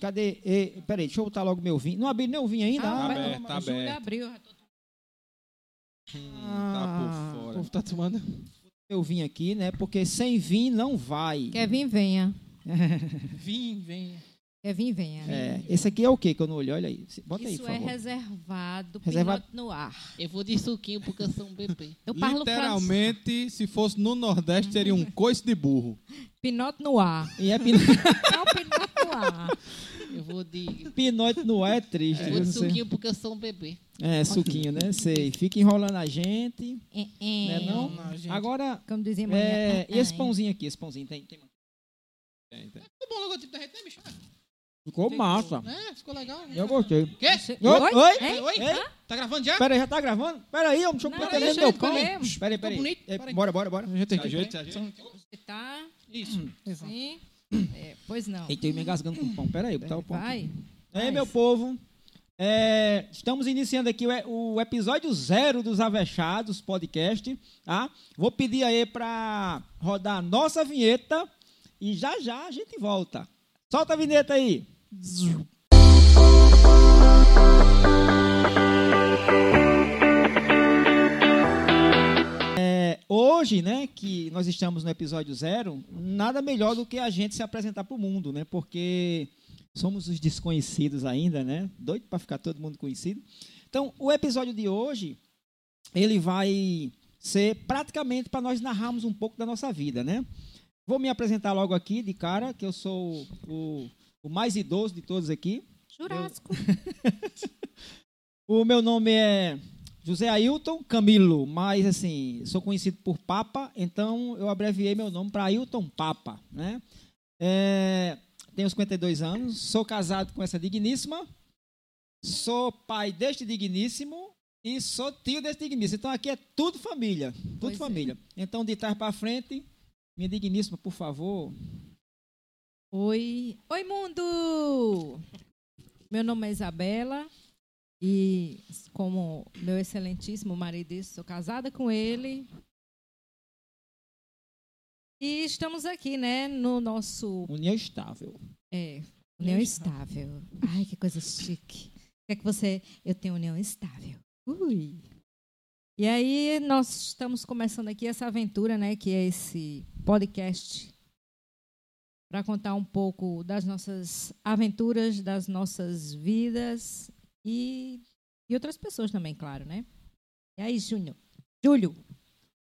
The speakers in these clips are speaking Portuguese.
Cadê? E, peraí, deixa eu botar logo meu vinho. Não abri nem o vinho ainda? Ah, Ah, mas- aberto, tá aberto. abriu. já tô- Hum, Ah, tá por O fora. povo tá tomando. meu vinho aqui, né? Porque sem vinho não vai. Kevin, venha. Vim, vem. Kevin, venha. É, esse aqui é o quê que eu não olhei? Olha aí. Bota aí, Isso por é favor. reservado, Reservado. piloto no ar. Eu vou de suquinho porque eu sou um bebê. Eu parlo francês. Literalmente, se fosse no Nordeste, seria um coice de burro. Pinote no ar. E é. É o pinote no ar. Eu vou de, Pinote no ar é triste. eu vou de sei. suquinho porque eu sou um bebê. É, suquinho, né? Sei. Fica enrolando a gente. É, Né, é. não? Não, gente. Agora, Como dizia amanhã. é, e esse Ai. pãozinho aqui? Esse pãozinho tem, tem... Tem, tem. Ficou bom o logotipo da gente, né, bicho? Ficou massa. É, ficou legal. né? Eu gostei. Quê? Oi? Oi? Oi? Oi? Oi? Ei? Tá gravando já? Pera aí, já tá gravando? Pera aí, deixa eu proteger meu eu pão. comer. Pera aí, pera aí. bonito, É, pera aí. Bora, bora, bora. Ajeita. Ajeita, tá... Isso. Sim. É, pois não. Eita, eu me engasgando com o pão. Pera aí, botar o pão. aqui. Vai. Aí, Vai. meu povo, é, estamos iniciando aqui o, o episódio zero dos Avechados podcast, tá? Vou pedir aí para rodar a nossa vinheta e já já a gente volta. Solta a vinheta aí. É, hoje, né, que nós estamos no episódio zero, nada melhor do que a gente se apresentar para o mundo, né? Porque somos os desconhecidos ainda, né? Doido para ficar todo mundo conhecido. Então, o episódio de hoje, ele vai ser praticamente para nós narrarmos um pouco da nossa vida, né? Vou me apresentar logo aqui de cara, que eu sou o, o mais idoso de todos aqui. Jurássico. O meu nome é José Ailton Camilo, mas assim, sou conhecido por Papa, então eu abreviei meu nome para Ailton Papa, né? É, tenho 52 anos, sou casado com essa digníssima, sou pai deste digníssimo e sou tio deste digníssimo. Então aqui é tudo família, tudo Pois é. família. Então de trás para frente, minha digníssima, por favor. Oi. Oi, mundo! Meu nome é Isabela e, como meu excelentíssimo marido sou casada com ele. E estamos aqui, né, no nosso União estável. é, união estável. Ai, que coisa chique. O que é que você... Eu tenho união estável. Ui. E aí, nós estamos começando aqui essa aventura, né, que é esse podcast para contar um pouco das nossas aventuras, das nossas vidas e, e outras pessoas também, claro, né? E aí, Júnior? Júlio,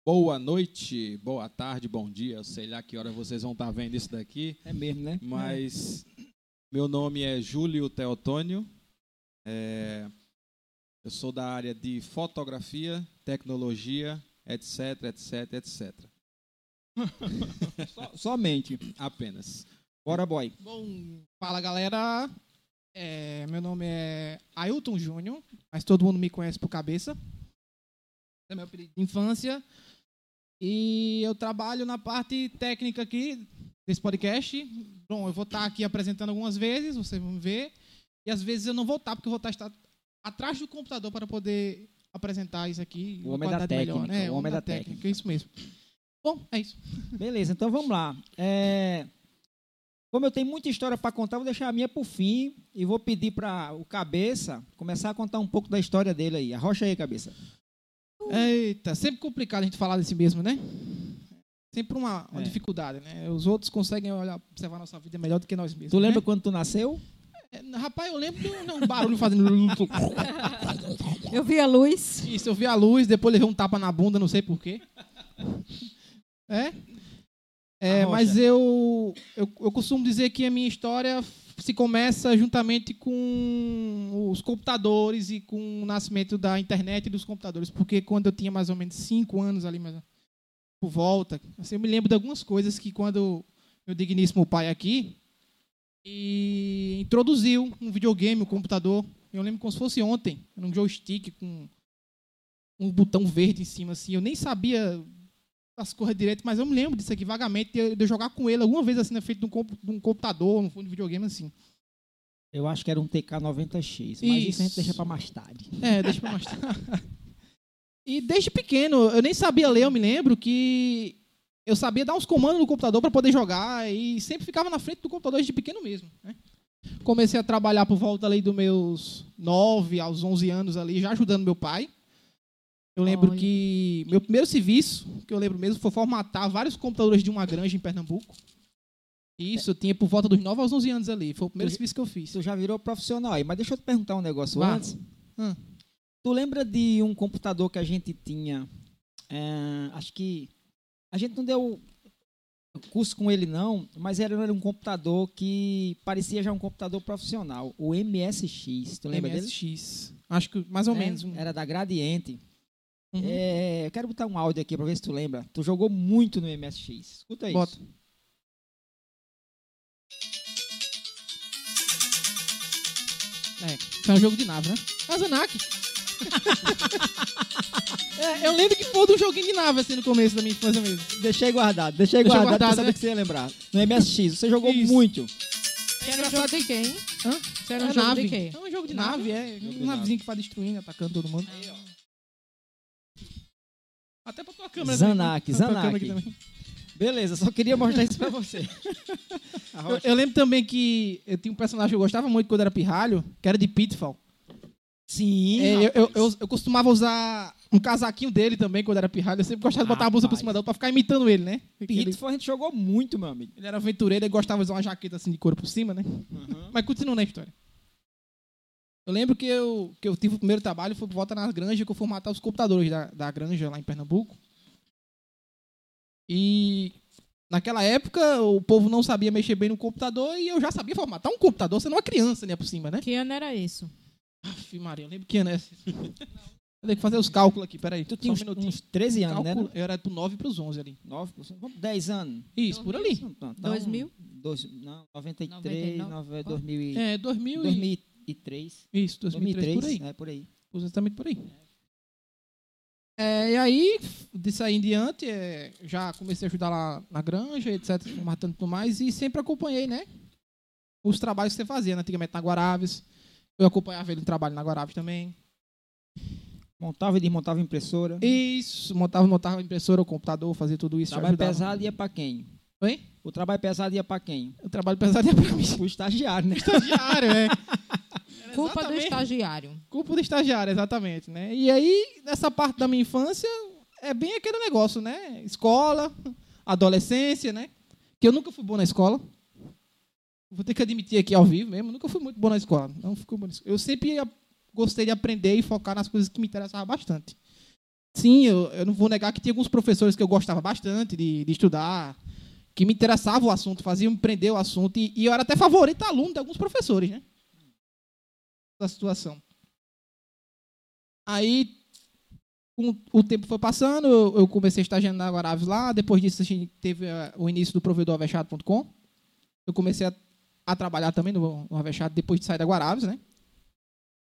Boa noite, boa tarde, bom dia. Sei lá que hora vocês vão estar vendo isso daqui, É mesmo, né? mas meu nome é Júlio Teotônio. É, eu sou da área de fotografia, tecnologia, etc, etc, etc. So- somente. Apenas. Bora, boy. Bom, fala galera. É, meu nome é Ailton Júnior, mas todo mundo me conhece por cabeça. É meu apelido de infância. E eu trabalho na parte técnica aqui desse podcast. Bom, eu vou estar aqui apresentando algumas vezes, vocês vão ver. E às vezes eu não vou estar, porque eu vou estar, atrás do computador para poder apresentar isso aqui. O homem da qualidade melhor, técnica, né? o homem da técnica. É isso mesmo. Bom, é isso. Beleza, então vamos lá. É, Como eu tenho muita história para contar, vou deixar a minha por fim e vou pedir para o Cabeça começar a contar um pouco da história dele aí. Arrocha aí, Cabeça. Eita, sempre complicado a gente falar desse mesmo, né? Sempre uma, uma É. dificuldade, né? Os outros conseguem olhar, observar a nossa vida melhor do que nós mesmos. Tu lembra né? quando tu nasceu? É, rapaz, eu lembro de um, um barulho fazendo. eu vi a luz. Isso, eu vi a luz, depois levei um tapa na bunda, não sei porquê. É? É, mas eu, eu, eu costumo dizer que a minha história se começa juntamente com os computadores e com o nascimento da internet e dos computadores, porque quando eu tinha mais ou menos cinco anos ali, mais, por volta, assim, eu me lembro de algumas coisas que quando meu digníssimo pai aqui e introduziu um videogame, um computador, eu lembro como se fosse ontem, era um joystick com um botão verde em cima, assim, eu nem sabia as coisas direito, mas eu me lembro disso aqui vagamente, de eu, jogar com ele alguma vez assim na frente de um, um computador, no fundo de videogame assim. Eu acho que era um TK90X, mas isso, a gente Isso. deixa para mais tarde. É, deixa pra mostrar. e desde pequeno, eu nem sabia ler, eu me lembro que eu sabia dar uns comandos no computador para poder jogar e sempre ficava na frente do computador desde pequeno mesmo. Né? Comecei a trabalhar por volta ali dos meus 9 aos 11 anos ali, já ajudando meu pai. Eu lembro Olha. que meu primeiro serviço, que eu lembro mesmo, foi formatar vários computadores de uma granja em Pernambuco. Isso, eu tinha por volta dos 9 aos 11 anos ali. Foi o primeiro Tu- serviço que eu fiz. Tu já virou profissional aí, mas deixa eu te perguntar um negócio Vá. antes. Hum. Tu lembra de um computador que a gente tinha? é, acho que a gente não deu curso com ele não, mas era, era um computador que parecia já um computador profissional, o MSX. Tu lembra dele? MSX. Acho que mais ou É, menos. Era da Gradiente. Uhum. É, eu quero botar um áudio aqui pra ver se tu lembra. Tu jogou muito no MSX. Escuta isso. Bota. É, é um jogo de nave, né? Kazanak. é, eu lembro que foi de um joguinho de nave assim no começo da minha infância mesmo. Deixei guardado, deixei Deixou guardado, pra guardado, saber né? que você ia lembrar. No MSX, você jogou Isso. muito. Era um jogo de quem? Hã? Você era um É jogo nave. de quê? É um jogo de nave, é. Jogo Um nave. navezinho que vai destruindo, atacando todo mundo. Até pra câmera. Né? Tua câmera aqui também. Beleza, só queria mostrar isso pra você. A Eu, eu lembro também que eu tinha um personagem que eu gostava muito quando era pirralho, que era de Pitfall. Sim, É, eu, eu, eu, eu costumava usar um casaquinho dele também quando era pirralho. Eu sempre gostava de botar a blusa por cima dela pra ficar imitando ele, né? Porque Ele, Pitfall a gente jogou muito, meu amigo. ele era aventureiro e gostava de usar uma jaqueta assim de couro por cima, né? Uhum. Mas continuando a história. Eu lembro que eu, que eu tive o primeiro trabalho, foi por volta na granja, que eu formatar os computadores da, da granja lá em Pernambuco. E naquela época o povo não sabia mexer bem no computador e eu já sabia formatar um computador, sendo uma criança, né, por cima, né? Que ano era isso? Aff, Maria, eu lembro que ano é esse. Eu tenho que fazer os cálculos aqui, peraí. Tu tinha uns, um uns 13 anos, né? Cálculo, eu era pro 9 e pros 11 ali. 9, vamos, 10 anos. Isso, por ali. Então, 2000? Dois, não, 93, 99. nove- 2000, e- É, 2000 e... 2003. Isso, 2003, por aí. É, por aí. Exatamente por aí. É, e aí, disso aí em diante, é, já comecei a ajudar lá na granja, etc, matando tudo mais, e sempre acompanhei, né? Os trabalhos que você fazia, né? antigamente na Guaraves. Eu acompanhava ele no trabalho na Guaraves também. Montava e desmontava impressora. Isso, montava, montava a impressora, o computador, fazia tudo O isso. trabalho ajudava. pesado ia pra quem? Oi? O trabalho pesado ia pra quem? O trabalho pesado é pra mim. O estagiário, né? Estagiário, é. Culpa do estagiário. Culpa do estagiário, exatamente, né? E aí, nessa parte da minha infância, é bem aquele negócio, né? Escola, adolescência, né? Que eu nunca fui bom na escola. Vou ter que admitir aqui ao vivo mesmo, nunca fui muito bom na escola. Não fui bom na escola. Eu sempre gostei de aprender e focar nas coisas que me interessavam bastante. Sim, eu, eu não vou negar que tinha alguns professores que eu gostava bastante de, de estudar, que me interessava o assunto, faziam me prender o assunto, e, e eu era até favorito aluno de alguns professores, né? Da situação. Aí, o tempo foi passando, eu, comecei a estagiar na Guaraves lá. Depois disso, a gente teve eh, o início do provedor avexado.com. Eu comecei a, a trabalhar também no, no depois de sair da Guaraves, né?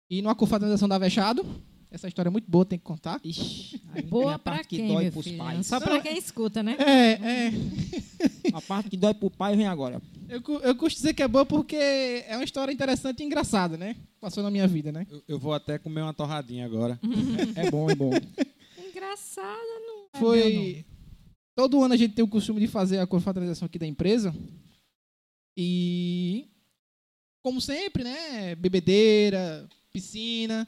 E numa confraternização da Avexado. Essa história é muito boa, tem que contar. Ixi, Boa a pra parte que quem, dói meu pros filho? pais. Só pra quem escuta, né? É, é. A parte que dói pro pai vem agora. Eu, eu costumo dizer que é boa porque é uma história interessante e engraçada, né? Passou na minha vida, né? Eu, eu vou até comer uma torradinha agora. É bom, é bom. Engraçada, não é meu, Foi. Todo ano a gente tem o costume de fazer a confraternização aqui da empresa. E. Como sempre, né? Bebedeira, piscina,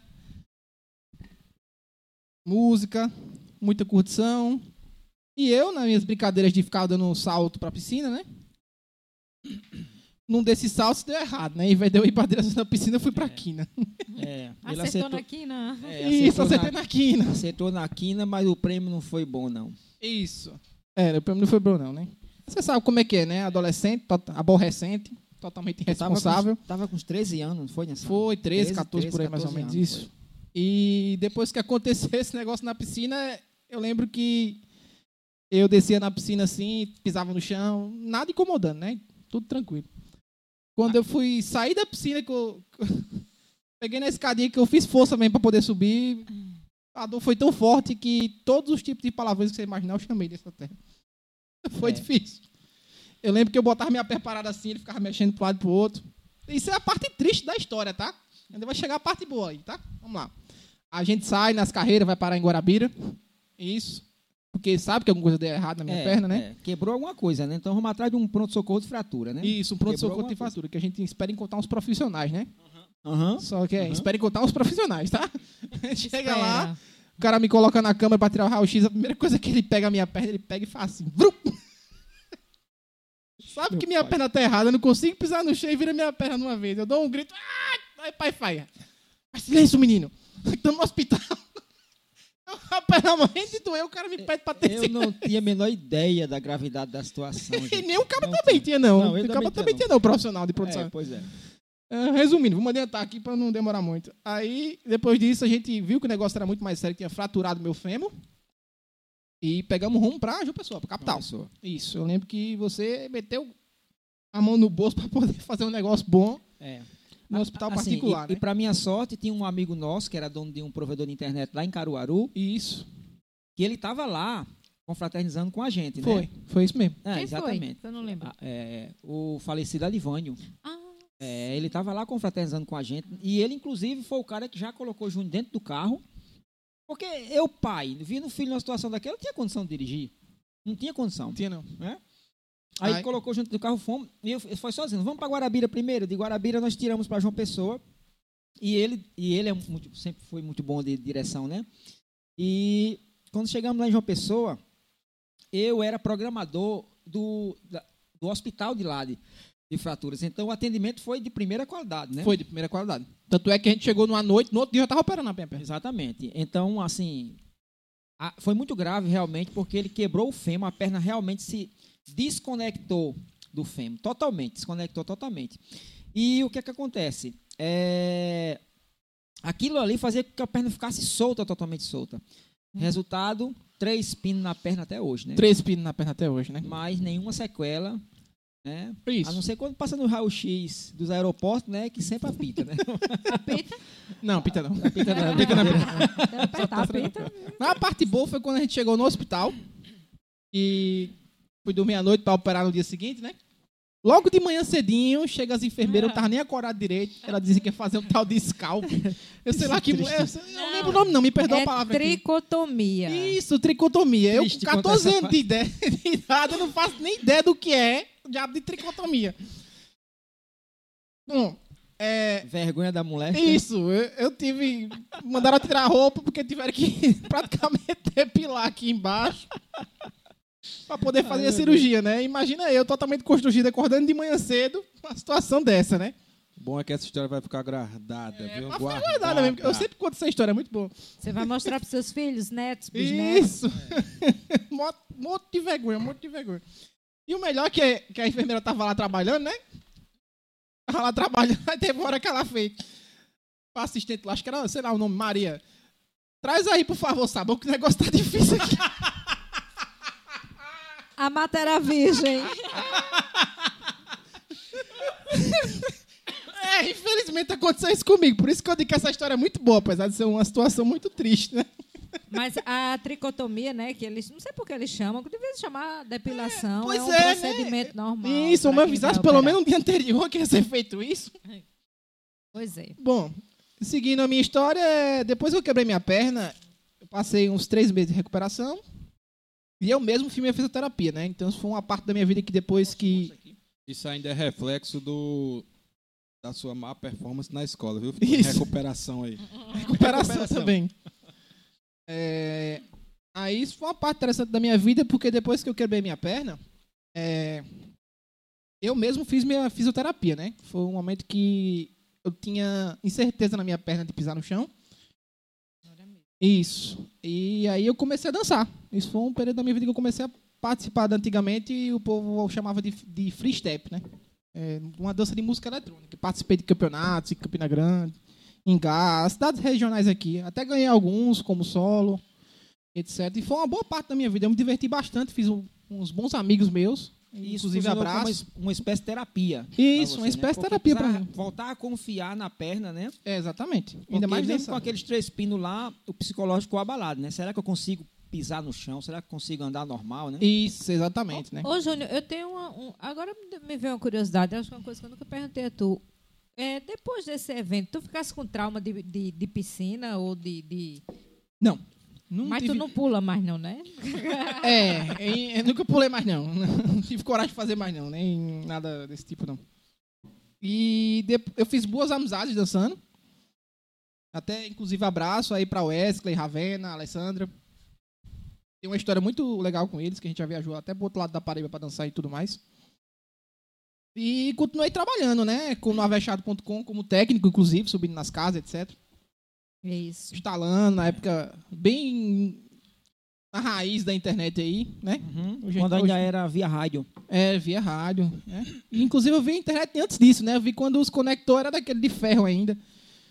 música, muita curtição. E eu, nas minhas brincadeiras de ficar dando um salto pra piscina, né? Num desses saltos deu errado, né? Em vez de eu ir pra direção da piscina, eu fui pra quina. É, não. ele Acertou acertou, na quina. é, Isso, acertei na, na quina. acertou na quina, mas o prêmio não foi bom, não. Isso. É, o prêmio não foi bom, não, né? Você sabe como é que é, né? Adolescente, tot- aborrecente, totalmente irresponsável. Tava com, tava com uns 13 anos, não foi, nessa? Foi 13, 13, 14 por aí, mais ou 14 menos anos, isso. E depois que aconteceu esse negócio na piscina, eu lembro que eu descia na piscina assim, pisava no chão, nada incomodando, né? Tudo tranquilo. Quando eu fui sair da piscina, que eu peguei na escadinha que eu fiz força mesmo para poder subir, a dor foi tão forte que todos os tipos de palavrões que você imaginar eu chamei dessa terra. Foi É. difícil. Eu lembro que eu botava minha pé parada assim, ele ficava mexendo pro lado e pro outro. Isso é a parte triste da história, tá? Ainda vai chegar a parte boa aí, tá? Vamos lá. A gente sai nas carreiras, vai parar em Guarabira. Isso. porque sabe que alguma coisa deu errado na minha É, perna, né? é, quebrou alguma coisa, né? Então vamos atrás de um pronto-socorro de fratura, né? Isso, um pronto-socorro de fratura, que a gente espera encontrar uns profissionais, né? Aham. Só que é, Uhum. espera encontrar uns profissionais, tá? Chega lá, o cara me coloca na câmera pra tirar o raio-x, a primeira coisa que ele pega a minha perna, ele pega e faz assim. Vrum! Sabe Meu que minha pai. perna tá errada, eu não consigo pisar no chão e vira minha perna de uma vez. Eu dou um grito, ah! aí pai faz. Faz silêncio, menino. Estamos no hospital. A perna morrendo de doer, o cara me pede pra ter Eu não tinha a menor ideia da gravidade da situação. E nem o cara Não também tinha, não. Não, o cara também tinha, não, profissional de produção. É, pois é. É, resumindo, vamos adiantar aqui para não demorar muito. Aí, depois disso, a gente viu que o negócio era muito mais sério, que tinha fraturado meu fêmur. E pegamos rumo pra João Pessoa, pra capital. Pessoa. Isso, eu lembro que você meteu a mão no bolso para poder fazer um negócio bom É. no hospital Assim, particular, e, e né? para minha sorte, tinha um amigo nosso que era dono de um provedor de internet lá em Caruaru, Isso, que ele estava lá confraternizando com a gente, foi, né? foi isso mesmo. É, Quem exatamente. foi? Eu não lembro. Ah, é, o falecido Adivânio. Ah, É, ele estava lá confraternizando com a gente. E ele, inclusive, foi o cara que já colocou o Júnior dentro do carro. Porque eu, pai, vindo o filho numa situação daquela, eu não tinha condição de dirigir. Não tinha condição. Não tinha, não. né? Aí colocou junto do carro, fomos. E eu, eu foi sozinho. Vamos para Guarabira primeiro. De Guarabira nós tiramos para João Pessoa. E ele, e ele é muito- sempre foi muito bom de direção, né? E quando chegamos lá em João Pessoa, eu era programador do, da- do hospital de lá de, de fraturas. Então o atendimento foi de primeira qualidade, né? Foi de primeira qualidade. Tanto é que a gente chegou numa noite, no outro dia eu tava operando a perna. Exatamente. Então, assim, a- foi muito grave realmente, porque ele quebrou o fêmur, a perna realmente se desconectou do fêmur, totalmente, desconectou totalmente. E o que é que acontece? É, Aquilo ali fazia com que a perna ficasse solta, totalmente solta. Resultado, três pinos na perna até hoje, né? Três pinos na perna até hoje, né? Mas nenhuma sequela, né? Isso. A não ser quando passa no raio-x dos aeroportos, né? Que sempre apita, né? pita. Não, pita não. Apita não, Pita não. Deve apertar a pita. Mas a parte boa foi quando a gente chegou no hospital e fui dormir à noite para operar no dia seguinte, né? Logo de manhã cedinho, chega as enfermeiras, eu tava nem acordado direito. Ela dizia que ia fazer um tal de scalp. Eu sei lá que. Eu, eu não lembro o nome, não, me perdoa a É palavra. aqui. tricotomia. Isso, tricotomia. Eu, com contar 14 essa anos de, ideia, de idade, eu não faço nem ideia do que é o diabo de tricotomia. Bom, é, Vergonha da mulher. isso, eu, eu tive. Mandaram tirar a roupa porque tiveram que praticamente depilar aqui embaixo. Pra poder fazer a cirurgia, né? Imagina eu totalmente constrangido, acordando de manhã cedo, uma situação dessa, né? Bom é que essa história vai ficar guardada, viu? Mas foi Guardada. verdade mesmo. Eu sempre conto essa história, é muito boa. Você vai mostrar para seus filhos, netos, bisnetos. Isso! Mo- monte de vergonha, monte de vergonha. E o melhor é que, que a enfermeira tava lá trabalhando, né? Tava lá trabalhando, aí teve uma hora que ela fez. O assistente lá, acho que era, sei lá, o nome, Maria. Traz aí, por favor, sabão, que o negócio tá difícil aqui. A mata era virgem. É, infelizmente aconteceu isso comigo. Por isso que eu digo que essa história é muito boa, apesar de ser uma situação muito triste, né? Mas a tricotomia, né, que eles, não sei por que eles chamam, que devia se chamar depilação, pois é um é, né? procedimento normal. Isso, me avisasse pelo menos no dia anterior que ia ser feito isso. Pois é. Bom, seguindo a minha história, é, depois que eu quebrei minha perna, eu passei uns três meses de recuperação. E eu mesmo fiz minha fisioterapia, né? Então isso foi uma parte da minha vida que depois que. Isso ainda é reflexo do da sua má performance na escola, viu? Isso. Recuperação aí. Recuperação também. É, Aí isso foi uma parte interessante da minha vida, porque depois que eu quebrei minha perna, é, eu mesmo fiz minha fisioterapia, né? Foi um momento que eu tinha incerteza na minha perna de pisar no chão. Isso. E aí eu comecei a dançar. Isso foi um período da minha vida que eu comecei a participar antigamente e o povo chamava de, de free step, né? É, uma dança de música eletrônica. Participei de campeonatos em Campina Grande, em Gás, cidades regionais aqui. Até ganhei alguns como solo, etc. E foi uma boa parte da minha vida. Eu me diverti bastante, fiz um- uns bons amigos meus. Isso inclusive abraço. Uma, uma espécie de terapia. Isso, você, uma né? espécie de terapia mim. Voltar a confiar na perna, né? É, exatamente. Porque Ainda mais mesmo nessa... com aqueles três pinos lá, o psicológico abalado, né? Será que eu consigo pisar no chão? Será que eu consigo andar normal, né? Isso, exatamente, né? Ô, Júnior, eu tenho uma. um- agora me veio uma curiosidade, acho que é uma coisa que eu nunca perguntei a tu. É, depois desse evento, tu ficasse com trauma de, de, de piscina ou de, de- Não. Não Mas tive... tu não pula mais, não, né? É, eu nunca pulei mais não. Não tive coragem de fazer mais não, nem nada desse tipo não. E eu fiz boas amizades dançando. Até inclusive abraço aí pra Wesley, Ravena, Alessandra. Tem uma história muito legal com eles, que a gente já viajou até pro outro lado da Paraíba pra dançar e tudo mais. E continuei trabalhando, né, com no avexado.com como técnico, inclusive, subindo nas casas, etc. Isso. Instalando na época bem na raiz da internet aí, né? Hoje- Quando hoje- ainda era via rádio. É, via rádio. né? E, inclusive eu vi a internet antes disso, né? Eu vi quando os conectores eram daquele de ferro ainda.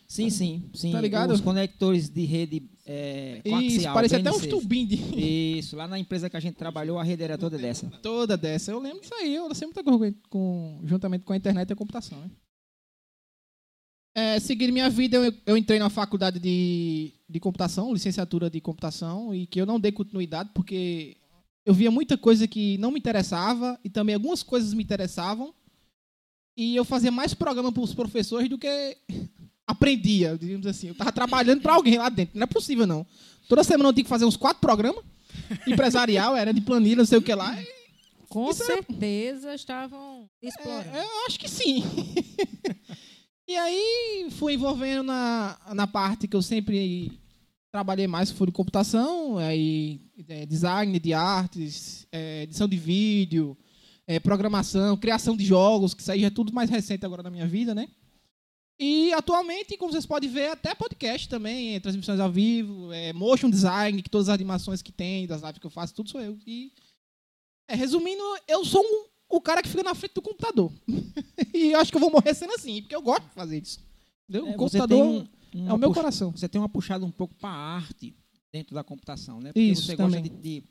Sim, sim, sim. Tá ligado? Os conectores de rede é, Isso, coaxial. parecia até uns BNCs. tubinhos de Isso, lá na empresa que a gente trabalhou, a rede era toda dessa. toda dessa. Eu lembro disso aí, eu muita coisa com, juntamente com a internet e a computação, né? É, seguindo minha vida, eu, eu entrei na faculdade de, de computação, licenciatura de computação, e que eu não dei continuidade porque eu via muita coisa que não me interessava e também algumas coisas me interessavam. E eu fazia mais programa para os professores do que aprendia, digamos assim. Eu estava trabalhando para alguém lá dentro. Não é possível, não. Toda semana eu tinha que fazer uns quatro programas. Empresarial, era de planilha, não sei o que lá. Com é- certeza estavam explorando. É, eu acho que sim. e aí fui envolvendo na, na parte que eu sempre trabalhei mais, foi de computação, aí é, design de artes, é, edição de vídeo, é, programação, criação de jogos, que isso aí já é tudo mais recente agora na minha vida, né? E atualmente, como vocês podem ver, até podcast também, é, transmissões ao vivo, é, motion design, que todas as animações que tem, das lives que eu faço, tudo sou eu. E, é, resumindo, eu sou um, o cara que fica na frente do computador. e eu acho que eu vou morrer sendo assim, porque eu gosto de fazer isso. Entendeu? É, o computador um- é o meu puxa- coração. Você tem uma puxada um pouco para arte dentro da computação, né? Porque Isso, você também. gosta de, de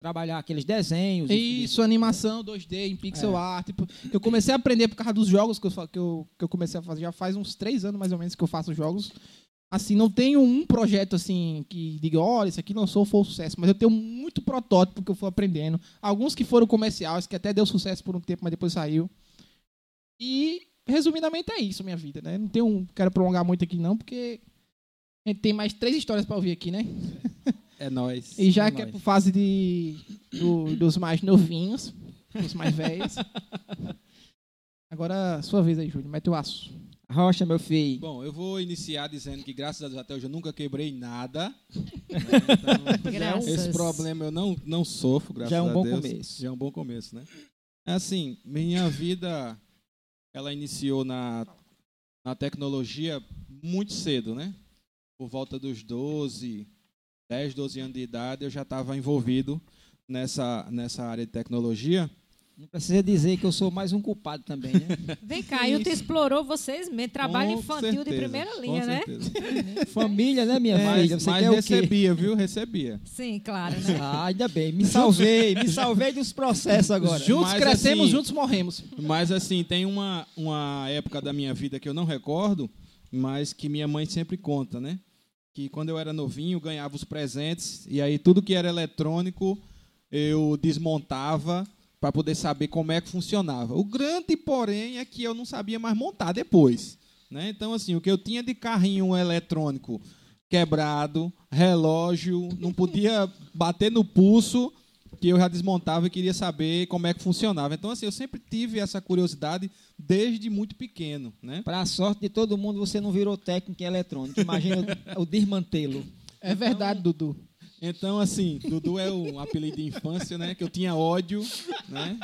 trabalhar aqueles desenhos. Isso, animação 2D em pixel É. art. tipo, Eu comecei a aprender por causa dos jogos que eu, que, eu, que eu comecei a fazer. Já faz uns três anos, mais ou menos, que eu faço jogos. Assim, não tenho um projeto assim que diga, olha, isso aqui lançou, foi um sucesso. Mas eu tenho muito protótipo que eu fui aprendendo. Alguns que foram comerciais, que até deu sucesso por um tempo, mas depois saiu. E, resumidamente, é isso, minha vida, né? Não tenho, quero prolongar muito aqui, não, porque a gente tem mais três histórias para ouvir aqui, né? É nóis. E já é que é nóis. por fase de, do- dos mais novinhos, dos mais velhos. Agora, sua vez aí, Júlio. Mete o aço. Rocha, meu filho. Bom, eu vou iniciar dizendo que, graças a Deus, até hoje eu nunca quebrei nada. né? Então, esse problema eu não, não sofro, graças Já é um a bom Deus. começo. Já é um bom começo, né? É Assim, minha vida, ela iniciou na, na tecnologia muito cedo, né? Por volta dos 12, 10, 12 anos de idade, eu já estava envolvido nessa, nessa área de tecnologia. Não precisa dizer que eu sou mais um culpado também, né? Vem cá, e tu explorou vocês mesmo. Trabalho Com infantil de certeza, primeira com linha, né? Família, né, minha Mas, filha? Você mas quer o quê? recebia, viu? Recebia. Sim, claro, né? Ah, ainda bem. Me salvei. Me salvei dos processos agora. Juntos Mas, crescemos, assim, juntos morremos. Mas assim, tem uma, uma época da minha vida que eu não recordo, mas que minha mãe sempre conta, né? Que quando eu era novinho, ganhava os presentes, e aí tudo que era eletrônico eu desmontava para poder saber como é que funcionava. O grande, porém, é que eu não sabia mais montar depois. Né? Então, assim, o que eu tinha de carrinho eletrônico quebrado, relógio, não podia bater no pulso, que eu já desmontava e queria saber como é que funcionava. Então, assim, eu sempre tive essa curiosidade desde muito pequeno, né? Para a sorte de todo mundo, você não virou técnico em eletrônica. Imagina o, o desmantelo. É verdade, Dudu. Então, assim, Dudu é um apelido de infância, né? Que eu tinha ódio, né?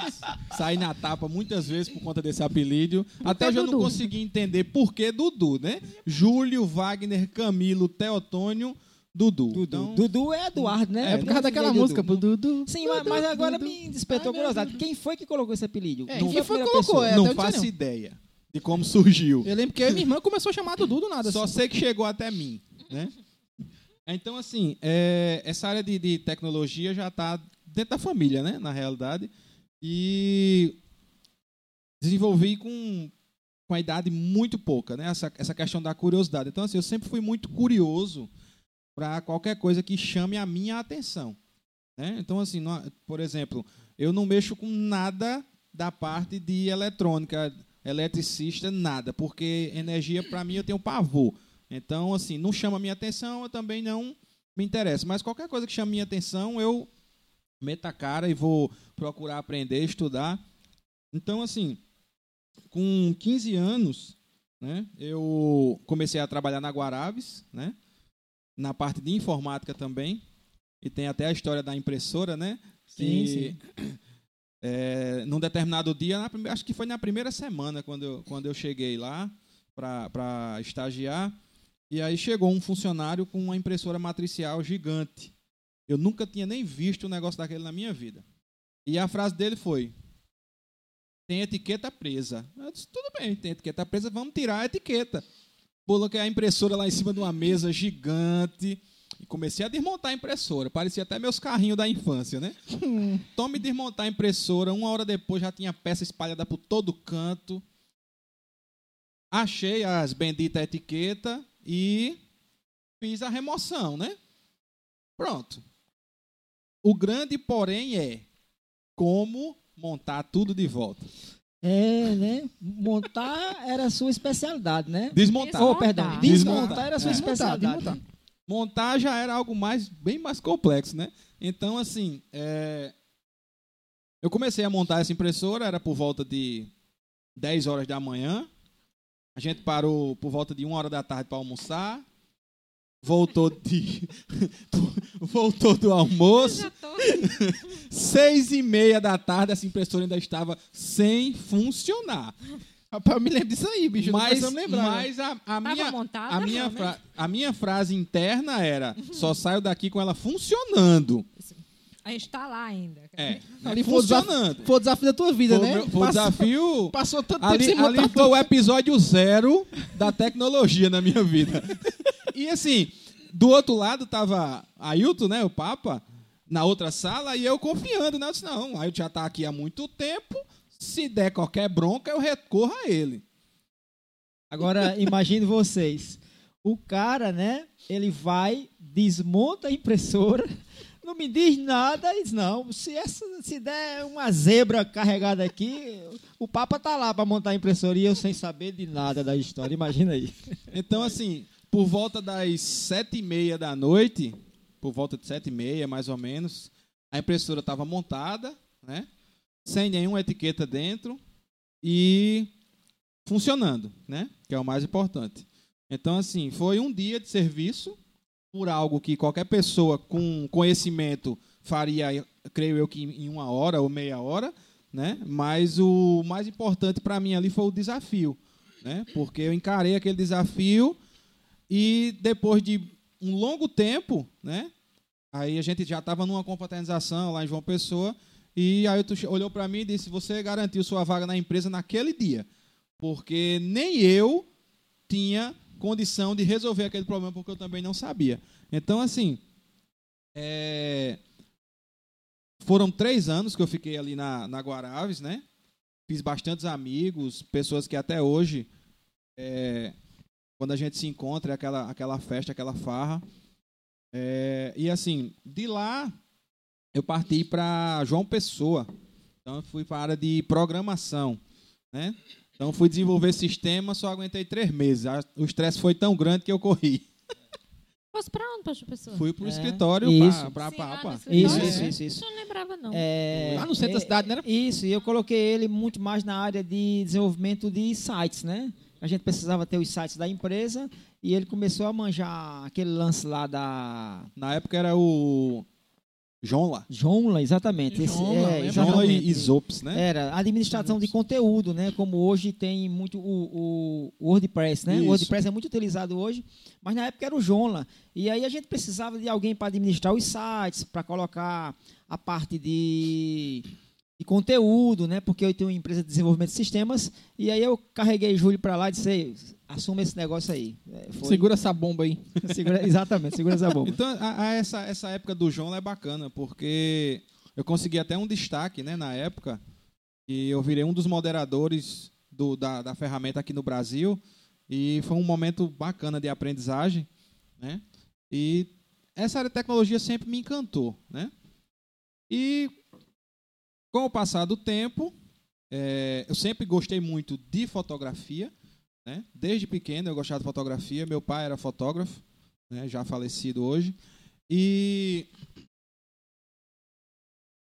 Saí na tapa muitas vezes por conta desse apelido. Até hoje eu não Dudu? consegui entender por que Dudu, né? Júlio, Wagner, Camilo, Teotônio, Dudu. Dudu. Então, Dudu é Eduardo, né? É por causa daquela Dudu? música, pô, Dudu. Sim, mas, mas agora Dudu. me despertou meu curiosidade. Quem foi que colocou esse apelido? É, Não quem foi que colocou? É, não faço não. ideia de como surgiu. Eu lembro que eu minha irmã começou a chamar Dudu do nada. Só assim. sei que chegou até mim, né? Então, assim, é, essa área de, de tecnologia já está dentro da família, né? Na realidade. E desenvolvi com, com a idade muito pouca, né? Essa, essa questão da curiosidade. Então, assim, eu sempre fui muito curioso para qualquer coisa que chame a minha atenção. Né? Então, assim, por exemplo, eu não mexo com nada da parte de eletrônica, eletricista, nada, porque energia, para mim, eu tenho pavor. Então, assim, não chama minha atenção, eu também não me interessa. Mas qualquer coisa que chame minha atenção, eu meto a cara e vou procurar aprender, estudar. Então, assim, com 15 anos, né, eu comecei a trabalhar na Guarabes, né, na parte de informática também. E tem até a história da impressora, né? Sim, que, é, num determinado dia, na acho que foi na primeira semana, quando eu, quando eu cheguei lá para estagiar, e aí chegou um funcionário com uma impressora matricial gigante. Eu nunca tinha nem visto um negócio daquele na minha vida. E a frase dele foi: tem etiqueta presa. Eu disse, tudo bem, tem etiqueta presa, vamos tirar a etiqueta. Coloquei a impressora lá em cima de uma mesa gigante e comecei a desmontar a impressora. Parecia até meus carrinhos da infância, né? Tome desmontar a impressora. Uma hora depois já tinha peça espalhada por todo canto. Achei as benditas etiquetas e fiz a remoção, né? Pronto. O grande porém é como montar tudo de volta. É, né? Montar era a sua especialidade, né? Desmontar. Oh, perdão. Desmontar. Desmontar era a sua É. especialidade. Desmontar, né? montar já era algo mais bem mais complexo, né? Então, assim, é, eu comecei a montar essa impressora, era por volta de 10 horas da manhã. A gente parou por volta de 1 hora da tarde para almoçar. Voltou de voltou do almoço. Já tô. Seis e meia da tarde, essa impressora ainda estava sem funcionar. Rapaz, eu me lembro disso aí, bicho. Mas, lembrar. né? mas a, a minha, montada, a, minha né? fra- a minha frase interna era: só saio daqui com ela funcionando. A gente tá lá ainda. É, Ali foi o, desafio, funcionando. foi o desafio da tua vida, Foi, né? meu- foi o desafio. Passou tanto tempo Ali, sem montar ali foi o episódio zero da tecnologia na minha vida. E assim, do outro lado tava Ailton, né, o Papa, na outra sala, e eu confiando, né? Eu disse, não, Ailton já tá aqui há muito tempo, se der qualquer bronca, eu recorro a ele. Agora, imagine vocês. O cara, né? Ele vai, desmonta a impressora, não me diz nada diz, não, se, essa, se der uma zebra carregada aqui, o Papa tá lá para montar a impressora e eu sem saber de nada da história. Imagina aí. Então, assim, por volta das sete e meia da noite, por volta de sete e meia, mais ou menos, a impressora estava montada, né? Sem nenhuma etiqueta dentro e funcionando, né? Que é o mais importante. Então, assim, foi um dia de serviço por algo que qualquer pessoa com conhecimento faria, creio eu que em uma hora ou meia hora, né? Mas o mais importante para mim ali foi o desafio, né? Porque eu encarei aquele desafio e depois de um longo tempo, né? Aí a gente já estava numa confraternização lá em João Pessoa e aí tu olhou para mim e disse: "Você garantiu sua vaga na empresa naquele dia, porque nem eu tinha condição de resolver aquele problema porque eu também não sabia. Então assim, é, foram três anos que eu fiquei ali na, na Guaraves, né? Fiz bastantes amigos, pessoas que até hoje, é, quando a gente se encontra, é aquela, aquela festa, aquela farra. É, e assim, de lá eu parti para João Pessoa. Então eu fui para a área de programação, né? Então fui desenvolver sistema, só aguentei três meses. A- O estresse foi tão grande que eu corri. Fosse pra onde, Poxa Pessoa? Fui para o É, escritório isso. para no Papa. escritório. Isso, É. isso, isso, isso. Eu não lembrava, não. É, Lá no centro da cidade, né? Isso, e eu coloquei ele muito mais na área de desenvolvimento de sites, né? A gente precisava ter os sites da empresa e ele começou a manjar aquele lance lá da Na época era o João Joomla, exatamente. Esse, Joomla, é, exatamente. e Isops, né? Era administração de conteúdo, né? Como hoje tem muito o, o WordPress, né? Isso. O WordPress é muito utilizado hoje, mas na época era o Joomla. E aí a gente precisava de alguém para administrar os sites, para colocar a parte de, de conteúdo, né? Porque eu tenho uma empresa de desenvolvimento de sistemas e aí eu carreguei Júlio para lá e disse, "Ei, assuma esse negócio aí. É, foi- Segura essa bomba aí. Segura- exatamente, segura essa bomba. Então, a- a essa, essa época do João é bacana, porque eu consegui até um destaque né, na época, e eu virei um dos moderadores do- da, da ferramenta aqui no Brasil, e foi um momento bacana de aprendizagem, né? E essa área de tecnologia sempre me encantou, né? E com o passar do tempo, eh, eu sempre gostei muito de fotografia, né? Desde pequeno eu gostava de fotografia, meu pai era fotógrafo, né, já falecido hoje. E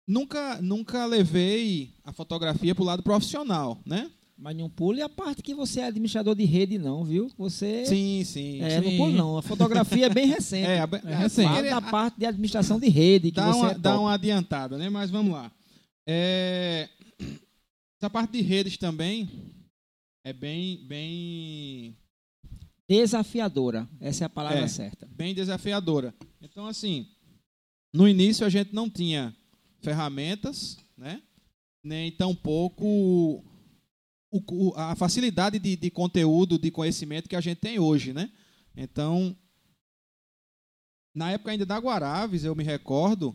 nunca, nunca levei a fotografia para o lado profissional, né? Mas não pule a parte que você é administrador de rede, não, viu? Você. Sim, sim. É, sim. não pule, não. A fotografia é bem recente. É, É é, recente. Fala da parte de administração de rede, que dá, você uma, é dá uma adiantada, né? Mas vamos lá. É, essa parte de redes também é bem, bem, Desafiadora. Essa é a palavra É. certa. bem desafiadora. Então, assim, no início a gente não tinha ferramentas, né? Nem tampouco o- a facilidade de, de conteúdo, de conhecimento que a gente tem hoje, né? Então, na época ainda da Guaraves, eu me recordo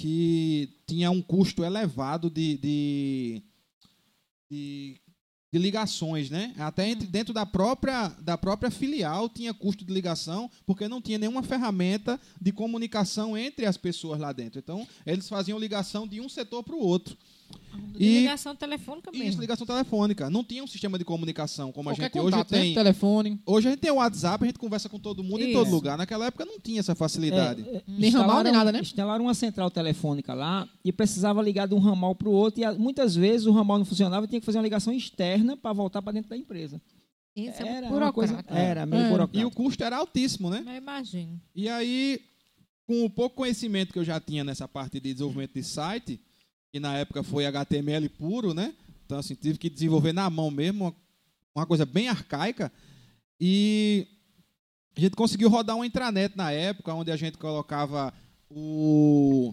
que tinha um custo elevado de, de, de, de ligações, né? Até entre, dentro da própria, da própria filial tinha custo de ligação, porque não tinha nenhuma ferramenta de comunicação entre as pessoas lá dentro. Então, eles faziam ligação de um setor para o outro. De E- ligação telefônica Isso, mesmo. ligação telefônica. Não tinha um sistema de comunicação como a Qualquer gente hoje contato, né? tem. Telefone. Hoje a gente tem o WhatsApp, a gente conversa com todo mundo em Isso. todo lugar. Naquela época não tinha essa facilidade. É, é, Nem ramal, nem nada, né? Instalaram uma central telefônica lá e precisava ligar de um ramal para o outro. E a- muitas vezes o ramal não funcionava e tinha que fazer uma ligação externa para voltar para dentro da empresa. Isso é Era muito uma coisa. Era meio É. burocrático. E o custo era altíssimo, né? Eu imagino. E aí, com o pouco conhecimento que eu já tinha nessa parte de desenvolvimento de site, que na época foi HTML puro, né? Então, assim, tive que desenvolver na mão mesmo, uma, coisa bem arcaica. E a gente conseguiu rodar uma intranet na época, onde a gente colocava o,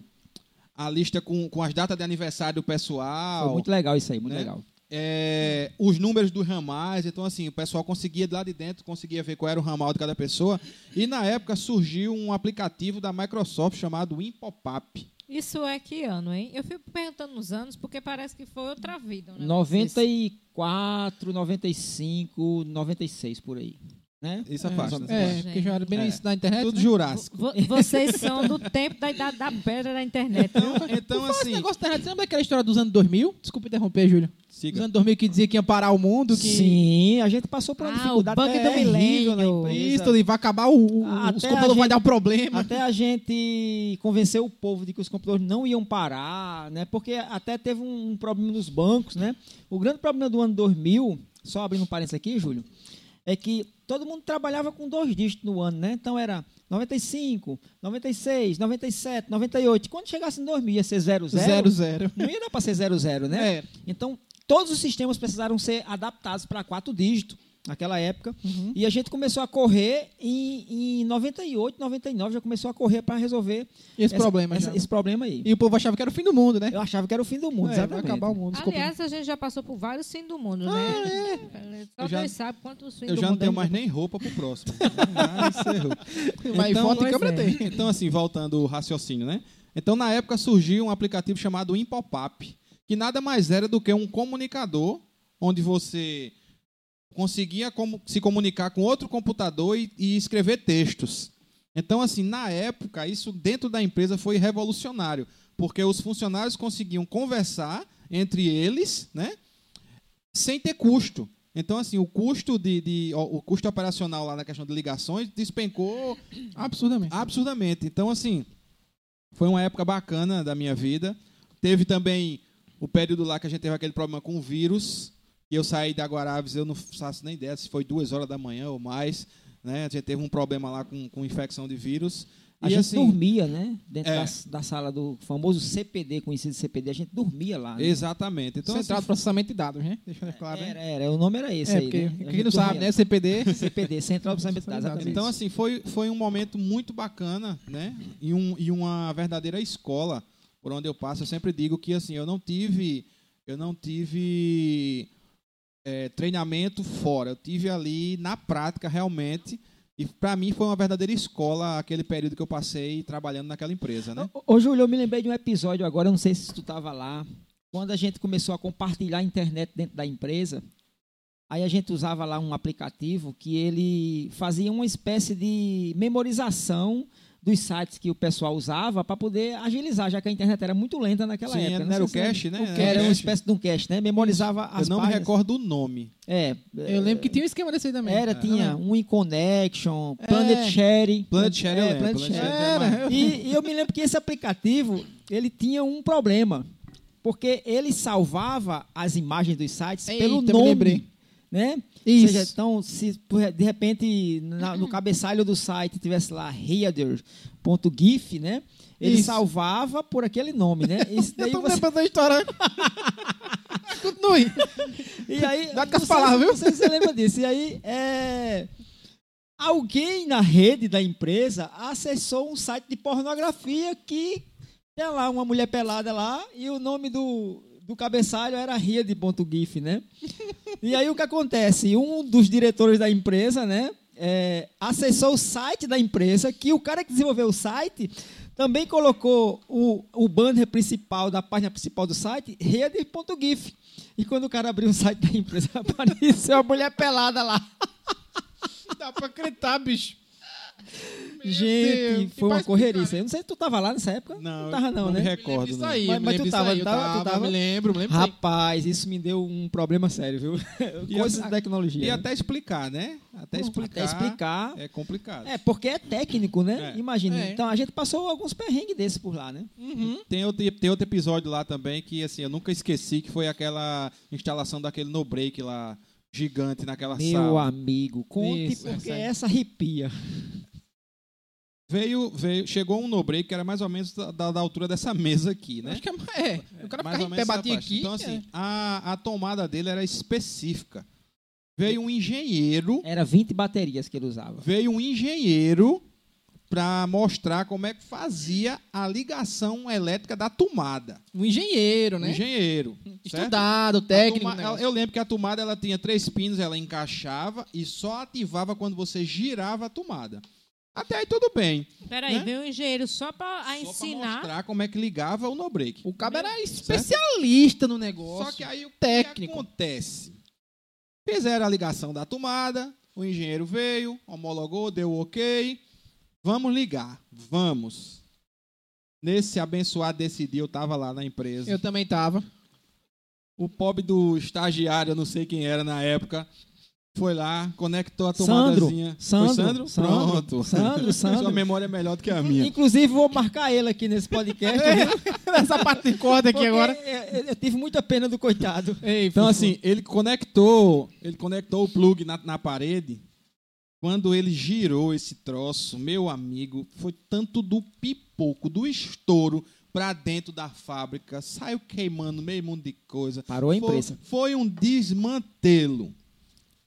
a lista com, com as datas de aniversário do pessoal. Foi muito legal isso aí, muito né? legal. é, os números dos ramais. Então, assim, o pessoal conseguia de lá de dentro, conseguia ver qual era o ramal de cada pessoa. E na época surgiu um aplicativo da Microsoft chamado Impopap. Isso é que ano, hein? Eu fico perguntando nos anos, porque parece que foi outra vida. Um 94, 95, 96 por aí. Né? Isso é É, fácil. né? É, porque já era bem É. início da internet. Tudo né? jurássico. Vo- Vocês são do tempo da idade da pedra da internet. Então, então Esse assim, negócio da internet, você lembra daquela história dos anos 2000? Desculpa interromper, Júlio. Dos siga. anos 2000 que dizia que ia parar o mundo, que Sim, a gente passou por uma Ah, o dificuldade bug do terrível milênio. na empresa. isso, e vai acabar o, o Até os computadores vai gente- dar problema. Até a gente convencer o povo de que os computadores não iam parar, né? Porque até teve um problema nos bancos, né? O grande problema do ano 2000, só abrindo um parênteses aqui, Júlio, é que todo mundo trabalhava com dois dígitos no ano, né? Então era 95, 96, 97, 98. Quando chegasse em 2000 ia ser 00. Zero, zero. Não ia dar para ser 00, né? É. Então, todos os sistemas precisaram ser adaptados para quatro dígitos naquela época. Uhum. E a gente começou a correr em, em 98, 99, já começou a correr para resolver Esse essa- problema essa- já. esse problema aí. E o povo achava que era o fim do mundo, né? Eu achava que era o fim do mundo, É, vai exatamente. acabar o mundo. Aliás, a gente já passou por vários fins do mundo, né? Só Eu já- sabe quantos fins Eu já não tenho mais nem roupa pro próximo. Ah, encerrou. Mas Então, foto e pois câmera é. tem. Então, assim, voltando ao raciocínio, né? Então, na época surgiu um aplicativo chamado Impopap, que nada mais era do que um comunicador onde você conseguia como- se comunicar com outro computador e, e escrever textos. Então, assim, na época, isso dentro da empresa foi revolucionário, porque os funcionários conseguiam conversar entre eles, né? Sem ter custo. Então, assim, o custo de, de- ó, o custo operacional lá na questão de ligações despencou Absurdamente. Absurdamente. Então, assim, foi uma época bacana da minha vida. Teve também o período lá que a gente teve aquele problema com o vírus. E eu saí da Guaraves, eu não faço nem ideia se foi duas horas da manhã ou mais. Né? A gente teve um problema lá com, com infecção de vírus. A e gente assim, dormia, né? Dentro É. da, da sala do famoso CPD, conhecido CPD, a gente dormia lá. Né? Exatamente. Então, Central de assim, processamento de dados, né? Deixa eu claro, né? Era, era, o nome era esse É, aí, porque né? A quem não sabe, dormia. né? CPD. CPD, Central de Processamento de Dados, exatamente. Então, assim, foi, foi um momento muito bacana, né? E, um, e uma verdadeira escola por onde eu passo. Eu sempre digo que, assim, eu não tive, eu não tive é, treinamento fora. Eu tive ali na prática, realmente. E para mim foi uma verdadeira escola aquele período que eu passei trabalhando naquela empresa, né? Ô, ô, Júlio, eu me lembrei de um episódio agora, não sei se tu estava lá, quando a gente começou a compartilhar a internet dentro da empresa, aí a gente usava lá um aplicativo que ele fazia uma espécie de memorização dos sites que o pessoal usava para poder agilizar, já que a internet era muito lenta naquela Sim, época. não era o sei se cache, né? o Era cache, o Era uma espécie de um cache, né? Memorizava Eu as não me páginas. recordo o nome. É, Eu lembro que tinha um esquema desse aí também. era, tinha um InConnection, Planet É. Share. Planet Share eu é, Planet Share. Share é E, e eu me lembro que esse aplicativo, ele tinha um problema, porque ele salvava as imagens dos sites Eita, pelo me nome, lembrei. Né? Isso. Ou seja, então, se de repente na- no cabeçalho do site tivesse lá reader.gif, né? Ele Isso. salvava por aquele nome, né? Isso daí Eu tô você- lembrando da história. Continue. E aí, Dá com as palavras, viu? Não sei se você lembra disso. E aí, é, alguém na rede da empresa acessou um site de pornografia que tem lá uma mulher pelada lá e o nome do, do cabeçalho era Riad.gif, né? E aí o que acontece? Um dos diretores da empresa, né? é, acessou o site da empresa, que o cara que desenvolveu o site também colocou o, o banner principal da página principal do site, rede.gif. E quando o cara abriu o site da empresa, apareceu a mulher pelada lá. Dá pra acreditar, bicho. Gente, Deus, foi uma correria. Eu não sei se tu tava lá nessa época. Não, não tava não, não me né? recordo. Isso não. aí, Mas- me mas tu tava- aí, eu tava- tu tava, tava? Me lembro, me lembro. Rapaz, isso me deu um problema sério, viu? Coisas a- de tecnologia. E né? até explicar, né? Até explicar. Até explicar. É complicado. É, porque é técnico, né? É. Imagina. É. Então a gente passou alguns perrengues desses por lá, né? Uhum. Tem, outro, tem outro episódio lá também que assim, eu nunca esqueci, que foi aquela instalação daquele no break lá, gigante naquela Meu sala. amigo, conte Isso, porque essa essa arrepia. Veio, veio, chegou um no break que era mais ou menos da, da- altura dessa mesa aqui, né? Acho que é. é. O cara mais ou menos batia faixa. aqui. Então, assim, é. a, a tomada dele era específica. Veio um engenheiro, Era 20 baterias que ele usava. veio um engenheiro para mostrar como é que fazia a ligação elétrica da tomada. Um engenheiro, Um né? engenheiro. certo? Estudado, técnico. toma- ela- eu lembro que a tomada ela tinha três pinos, ela encaixava e só ativava quando você girava a tomada. Até aí tudo bem. Peraí, Né? veio um engenheiro só para Só pra ensinar. mostrar como é que ligava o no break. O cabo era especialista no negócio. Só que aí o técnico. que acontece? Fizeram a ligação da tomada, o engenheiro veio, homologou, deu ok. Vamos ligar. Vamos. Nesse abençoado desse dia, eu estava lá na empresa. Eu também tava. O pobre do estagiário, eu não sei quem era na época, foi lá, conectou a Sandro, tomadazinha. Sandro, Foi Sandro? Sandro, Pronto. Sandro, Sandro. Sua memória é melhor do que a minha. Inclusive, vou marcar ele aqui nesse podcast. viu? Nessa parte de corda aqui Porque agora. Eu, eu tive muita pena do coitado. Ei, Então, assim, ele conectou, ele conectou o plug na, na parede. Quando ele girou esse troço, meu amigo, foi tanto do pipoco, do estouro pra dentro da fábrica, saiu queimando meio mundo de coisa. Parou a Foi- empresa. Foi, um desmantelo.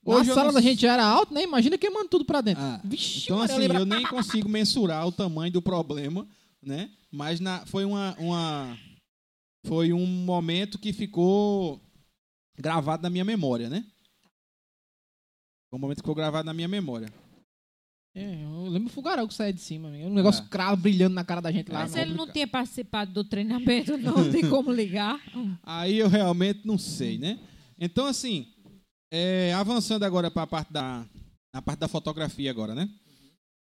Hoje a sala não- da gente já era alta, né? Imagina queimando tudo pra dentro. Ah, Vixe, Então, Maria, assim, lembra- eu nem consigo mensurar o tamanho do problema, né? Mas na, foi uma, uma. Foi um momento que ficou gravado na minha memória, né? Foi um momento que ficou gravado na minha memória. É, eu lembro o fogaréu que saía de cima. Um negócio É. cravo brilhando na cara da gente lá. Mas né? ele não tinha participado do treinamento, não, de como ligar. Aí eu realmente não sei, né? Então, assim, é, avançando agora para a parte da, na parte da fotografia agora, né?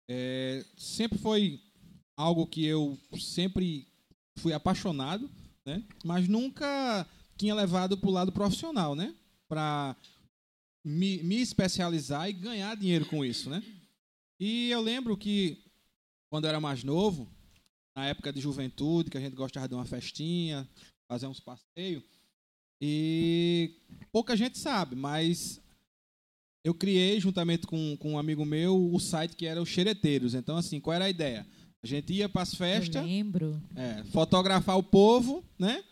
É, sempre foi algo que eu sempre fui apaixonado, né? Mas nunca tinha levado para o lado profissional, né? Para me, me especializar e ganhar dinheiro com isso, né? E eu lembro que quando eu era mais novo, na época de juventude, que a gente gostava de uma festinha, fazer uns passeios. E pouca gente sabe, mas eu criei, juntamente com, com um amigo meu, o site que era o Xereteiros. Então, assim, qual era a ideia? A gente ia para as Eu festas, lembro. é, fotografar o povo, né?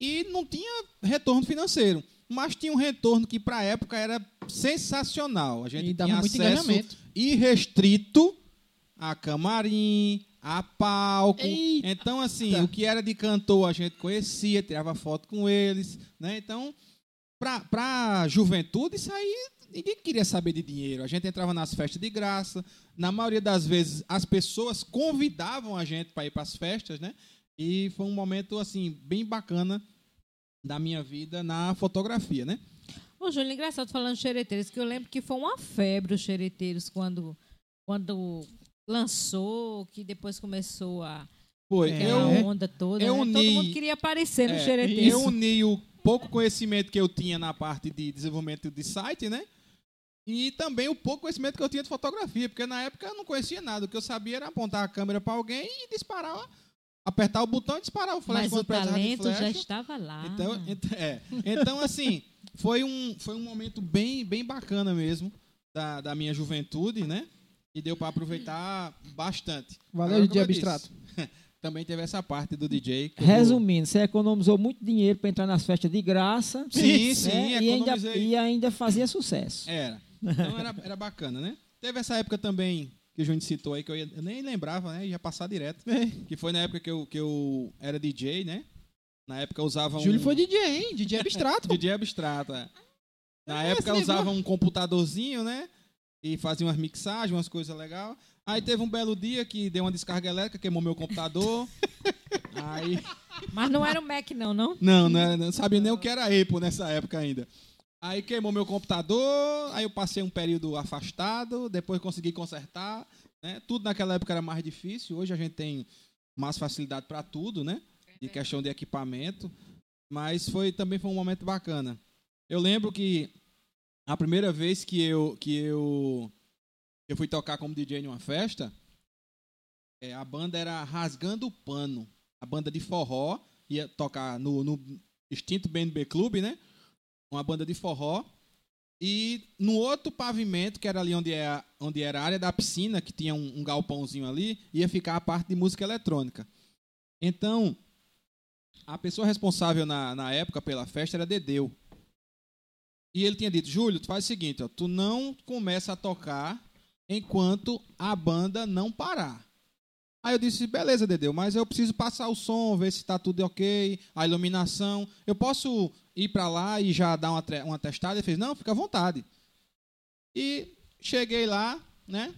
E não tinha retorno financeiro. Mas tinha um retorno que, para a época, era sensacional. A gente E dava tinha muito acesso irrestrito a camarim, a palco. Eita. Então, assim, o que era de cantor a gente conhecia, tirava foto com eles, né? Então, pra, pra juventude, isso aí ninguém queria saber de dinheiro. A gente entrava nas festas de graça. Na maioria das vezes, as pessoas convidavam a gente para ir para as festas, né? E foi um momento, assim, bem bacana da minha vida na fotografia, né? Ô, Júlio, engraçado falando de xereteiros, que eu lembro que foi uma febre os xereteiros quando, quando lançou, que depois começou a, Foi. É. Eu, a onda toda. eu né? Todo uni- mundo queria aparecer no É, eu uni o pouco conhecimento que eu tinha na parte de desenvolvimento de site, né? E também o pouco conhecimento que eu tinha de fotografia, porque na época eu não conhecia nada. O que eu sabia era apontar a câmera para alguém e disparar, apertar o botão e disparar o flash Mas o talento já estava lá. Então, ent- é. então assim, foi um, foi um momento bem, bem bacana mesmo da, da minha juventude, né? E deu para aproveitar bastante. Valeu, Agora, DJ Abstrato. Também teve essa parte do DJ. eu Resumindo, você economizou muito dinheiro para entrar nas festas de graça. Sim, né? sim, e, ainda, e ainda fazia sucesso. Era. Então era, era bacana, né? Teve essa época também que o Júnior citou aí, que eu, ia- eu nem lembrava, né? Ia passar direto. Que foi na época que eu, que eu era DJ, né? Na época eu usava um. Júlio foi DJ, hein? DJ Abstrato. DJ abstrato. é. Na É, época usava um computadorzinho, né? E fazia umas mixagens, umas coisas legais. Aí teve um belo dia que deu uma descarga elétrica, queimou meu computador. aí. Mas não era o Mac, não, não? Não, não, era- não sabia nem o que era Apple nessa época ainda. Aí queimou meu computador, aí eu passei um período afastado, depois consegui consertar. Né? Tudo naquela época era mais difícil, hoje a gente tem mais facilidade para tudo, né? De questão de equipamento. Mas foi também foi um momento bacana. Eu lembro que a primeira vez que eu, que eu, eu fui tocar como DJ em uma festa, é, a banda era Rasgando o Pano. A banda de forró ia tocar no, no extinto BNB Clube, né? Uma banda de forró. E no outro pavimento, que era ali onde, é, onde era a área da piscina, que tinha um, um galpãozinho ali, ia ficar a parte de música eletrônica. Então, a pessoa responsável na, na época pela festa era Dedeu. E ele tinha dito, Júlio, tu faz o seguinte, ó, tu não começa a tocar enquanto a banda não parar. Aí eu disse, beleza, Dedeu, mas eu preciso passar o som, ver se está tudo ok, a iluminação. Eu posso ir para lá e já dar uma, uma testada? Ele fez, não, fica à vontade. E cheguei lá, né?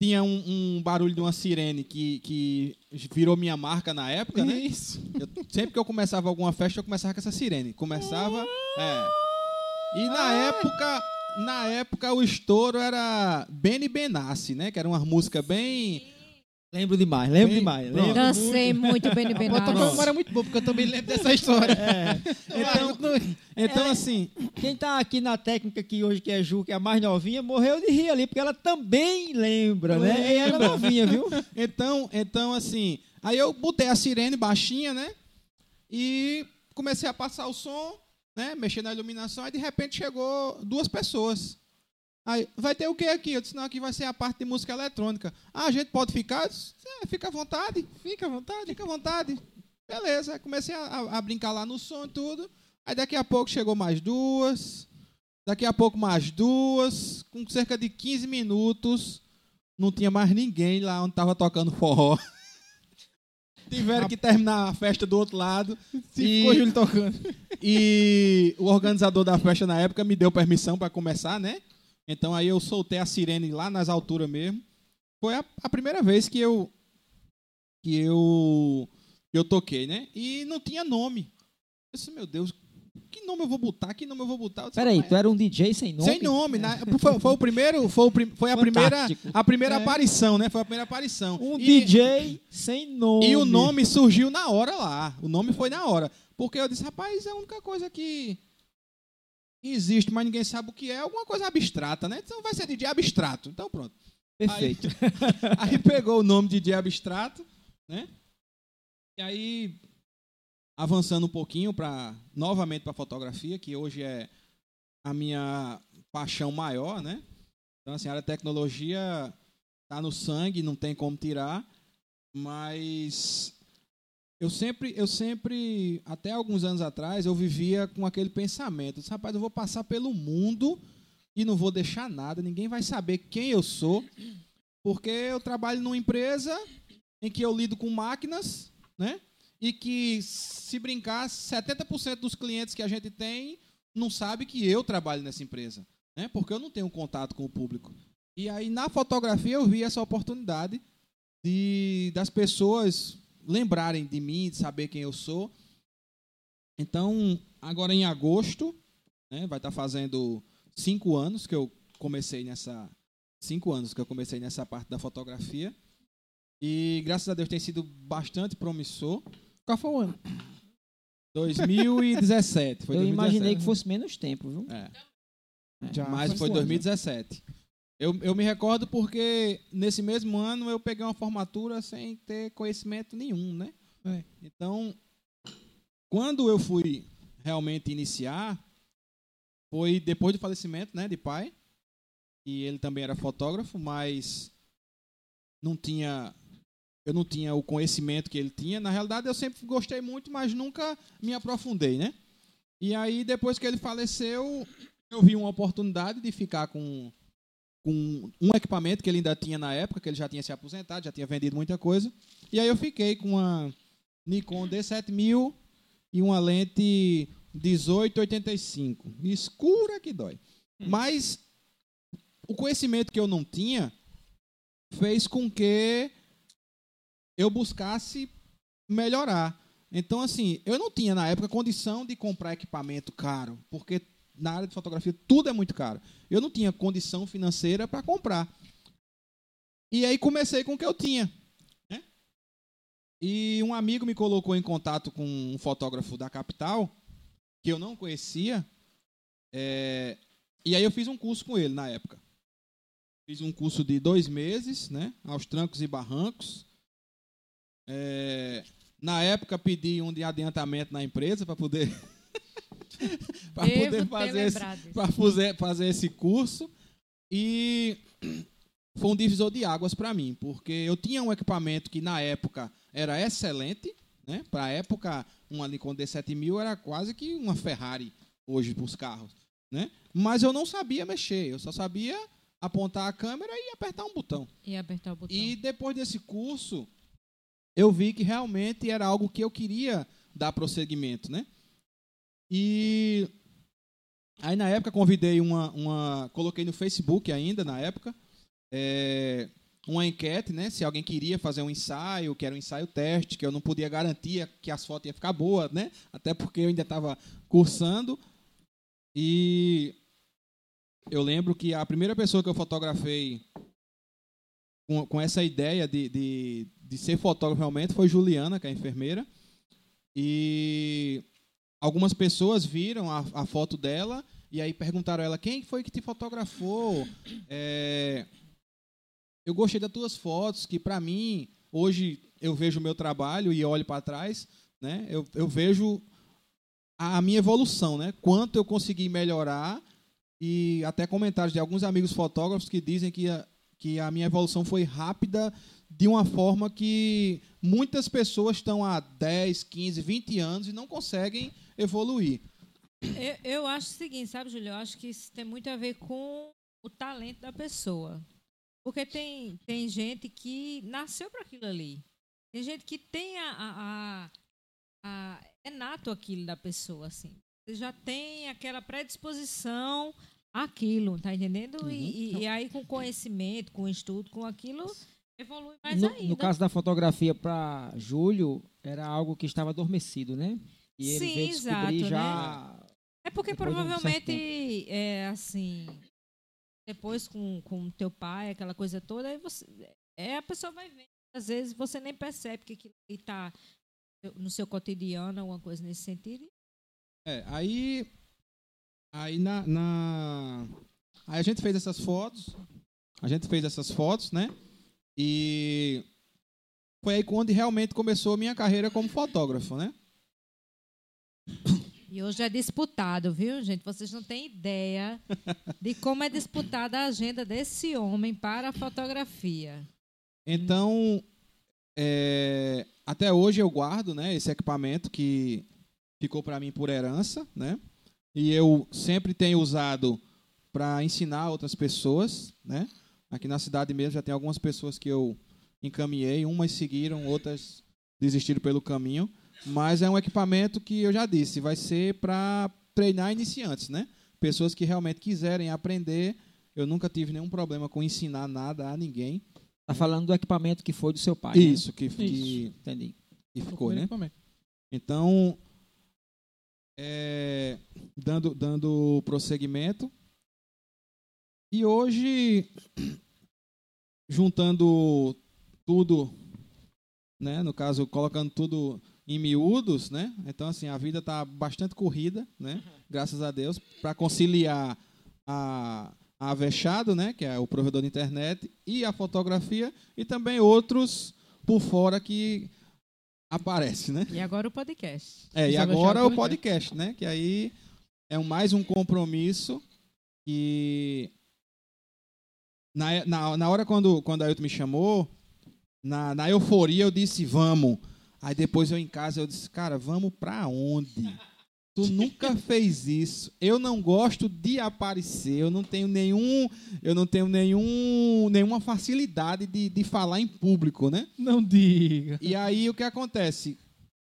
Tinha um, um barulho de uma sirene que, que virou minha marca na época, né? Isso. Eu- sempre que eu começava alguma festa, eu começava com essa sirene. Começava. É. E na época. Na época o estouro era Benny Benassi, né? Que era uma música bem. Lembro demais, lembro Bem, demais. Lembro Dancei muito A bota Benassi. memória é muito boa, porque eu também lembro dessa história. É. Então, então assim, Quem tá aqui na técnica aqui hoje, que é Ju, que é a mais novinha, morreu de rir ali, porque ela também lembra, né? E ela é novinha, viu? então, então assim, aí eu botei a sirene baixinha, né? E comecei a passar o som, né? Mexer na iluminação, aí de repente chegou duas pessoas. Aí, vai ter o que aqui? Eu disse, não, aqui vai ser a parte de música eletrônica. Ah, a gente pode ficar? Disse, "É, fica à vontade, fica à vontade, fica à vontade. Beleza, aí comecei a- a brincar lá no som e tudo. Aí daqui a pouco chegou mais duas, daqui a pouco mais duas, com cerca de 15 minutos, não tinha mais ninguém lá onde estava tocando forró. Tiveram que terminar a festa do outro lado. Se E- ficou Júlio tocando. E o organizador da festa na época me deu permissão para começar, né? Então aí eu soltei a sirene lá nas alturas mesmo. Foi a, a primeira vez que eu que eu que eu toquei, né? E não tinha nome. Eu disse, meu Deus, que nome eu vou botar? Que nome eu vou botar? Eu disse, Peraí, "Rapaz, tu era um DJ sem nome? sem nome, né? Foi, foi o primeiro, foi, o prim- foi a primeira, a primeira É. aparição, né? Foi a primeira aparição. Um E- DJ sem nome. e o nome surgiu na hora lá. O nome foi na hora. Porque eu disse, rapaz, é a única coisa que existe, mas ninguém sabe o que é. Alguma coisa abstrata, né? Então vai ser DJ abstrato. Então pronto. Perfeito. Aí pegou o nome de DJ abstrato, né? E aí, avançando um pouquinho para novamente para fotografia, que hoje é a minha paixão maior, né? Então, assim, a área de tecnologia tá no sangue, não tem como tirar, mas eu sempre, eu sempre, até alguns anos atrás, eu vivia com aquele pensamento, rapaz, eu vou passar pelo mundo e não vou deixar nada, ninguém vai saber quem eu sou, porque eu trabalho numa empresa em que eu lido com máquinas, né? E que, se brincar, 70% dos clientes que a gente tem não sabe que eu trabalho nessa empresa, né? Porque eu não tenho contato com o público. E aí, na fotografia, eu vi essa oportunidade de das pessoas lembrarem de mim, de saber quem eu sou. Então, agora em agosto, né, vai estar fazendo cinco anos que eu comecei nessa cinco anos que eu comecei nessa parte da fotografia. E graças a Deus tem sido bastante promissor. Qual foi o ano? 2017. Foi eu 2017. imaginei que fosse menos tempo, viu? É. Já Mas foi anos, 2017. Eu, eu me recordo porque nesse mesmo ano eu peguei uma formatura sem ter conhecimento nenhum, né? É. Então, quando eu fui realmente iniciar, foi depois do falecimento, né, de pai. E ele também era fotógrafo, mas não tinha eu não tinha o conhecimento que ele tinha. Na realidade, eu sempre gostei muito, mas nunca me aprofundei, né? E aí, depois que ele faleceu, eu vi uma oportunidade de ficar com, com um equipamento que ele ainda tinha na época, que ele já tinha se aposentado, já tinha vendido muita coisa. E aí eu fiquei com uma Nikon D7000 e uma lente 1885. Escura que dói. Mas o conhecimento que eu não tinha fez com que eu buscasse melhorar. Então, assim, eu não tinha na época condição de comprar equipamento caro, porque na área de fotografia tudo é muito caro. Eu não tinha condição financeira para comprar. E aí comecei com o que eu tinha. né? E um amigo me colocou em contato com um fotógrafo da capital, que eu não conhecia. é, E aí eu fiz um curso com ele na época. Fiz um curso de dois meses, né? Aos trancos e barrancos. É, na época pedi um de adiantamento na empresa para poder para poder fazer esse, fazer, fazer esse curso e foi um divisor de águas para mim, porque eu tinha um equipamento que na época era excelente, né? Para a época, uma Nikon D7000 era quase que uma Ferrari hoje para os carros, né? Mas eu não sabia mexer, eu só sabia apontar a câmera e apertar um botão. E apertar o botão. E depois desse curso, eu vi que realmente era algo que eu queria dar prosseguimento, né? E aí na época convidei uma, uma coloquei no Facebook ainda na época é, uma enquete, né? Se alguém queria fazer um ensaio, que era um ensaio teste, que eu não podia garantir que as fotos iam ficar boas, né? Até porque eu ainda estava cursando. E eu lembro que a primeira pessoa que eu fotografei com, com essa ideia de, de, de ser fotógrafo realmente foi Juliana, que é enfermeira. E algumas pessoas viram a, a foto dela e aí perguntaram a ela quem foi que te fotografou. É, eu gostei das tuas fotos, que para mim hoje eu vejo o meu trabalho e olho para trás, né? Eu, eu vejo a, a minha evolução, né? Quanto eu consegui melhorar e até comentários de alguns amigos fotógrafos que dizem que a, que a minha evolução foi rápida de uma forma que muitas pessoas estão há 10, 15, 20 anos e não conseguem evoluir. Eu, eu acho o seguinte, sabe, Júlio? Eu acho que isso tem muito a ver com o talento da pessoa. Porque tem, tem gente que nasceu para aquilo ali. Tem gente que tem a, a, a, a- É nato aquilo da pessoa, assim. Você já tem aquela predisposição àquilo, tá entendendo? E, e- e aí, com conhecimento, com estudo, com aquilo, evolui mais No, ainda. no caso da fotografia para Júlio, era algo que estava adormecido, né? E ele Sim, veio descobrir exato, já. É porque de um provavelmente é assim. Depois com com teu pai, aquela coisa toda, aí você é a pessoa vai vendo. Às vezes você nem percebe que aquilo está no seu cotidiano, alguma coisa nesse sentido. É, aí aí na, na- aí a gente fez essas fotos, a gente fez essas fotos, né? E foi aí quando realmente começou a minha carreira como fotógrafo, né? E hoje é disputado, viu, gente? Vocês não têm ideia de como é disputada a agenda desse homem para a fotografia. Então, é, até hoje eu guardo, né, esse equipamento que ficou para mim por herança, né? E eu sempre tenho usado para ensinar outras pessoas, né? Aqui na cidade mesmo já tem algumas pessoas que eu encaminhei, umas seguiram, outras desistiram pelo caminho, mas é um equipamento que eu já disse, vai ser para treinar iniciantes, né? Pessoas que realmente quiserem aprender. Eu nunca tive nenhum problema com ensinar nada a ninguém. Tá falando do equipamento que foi do seu pai. né? Isso, que, que, Entendi. que ficou, né? Equipamento. Então, é, dando, dando prosseguimento. E hoje, juntando tudo, né? No caso, colocando tudo em miúdos, né? Então, assim, a vida está bastante corrida, né? Graças a Deus, para conciliar a, a Avechado, né? Que é o provedor de internet, e a fotografia, e também outros por fora que aparecem, né? E agora o podcast. É, e agora o podcast, né? Que aí é mais um compromisso que na, na, na hora quando, quando a Ailton me chamou, na, na euforia eu disse, vamos. Aí depois eu em casa eu disse, cara, vamos pra onde? Tu nunca fez isso. Eu não gosto de aparecer. Eu não tenho nenhum, eu não tenho nenhum, nenhuma facilidade de, de falar em público, né? Não diga. E aí o que acontece?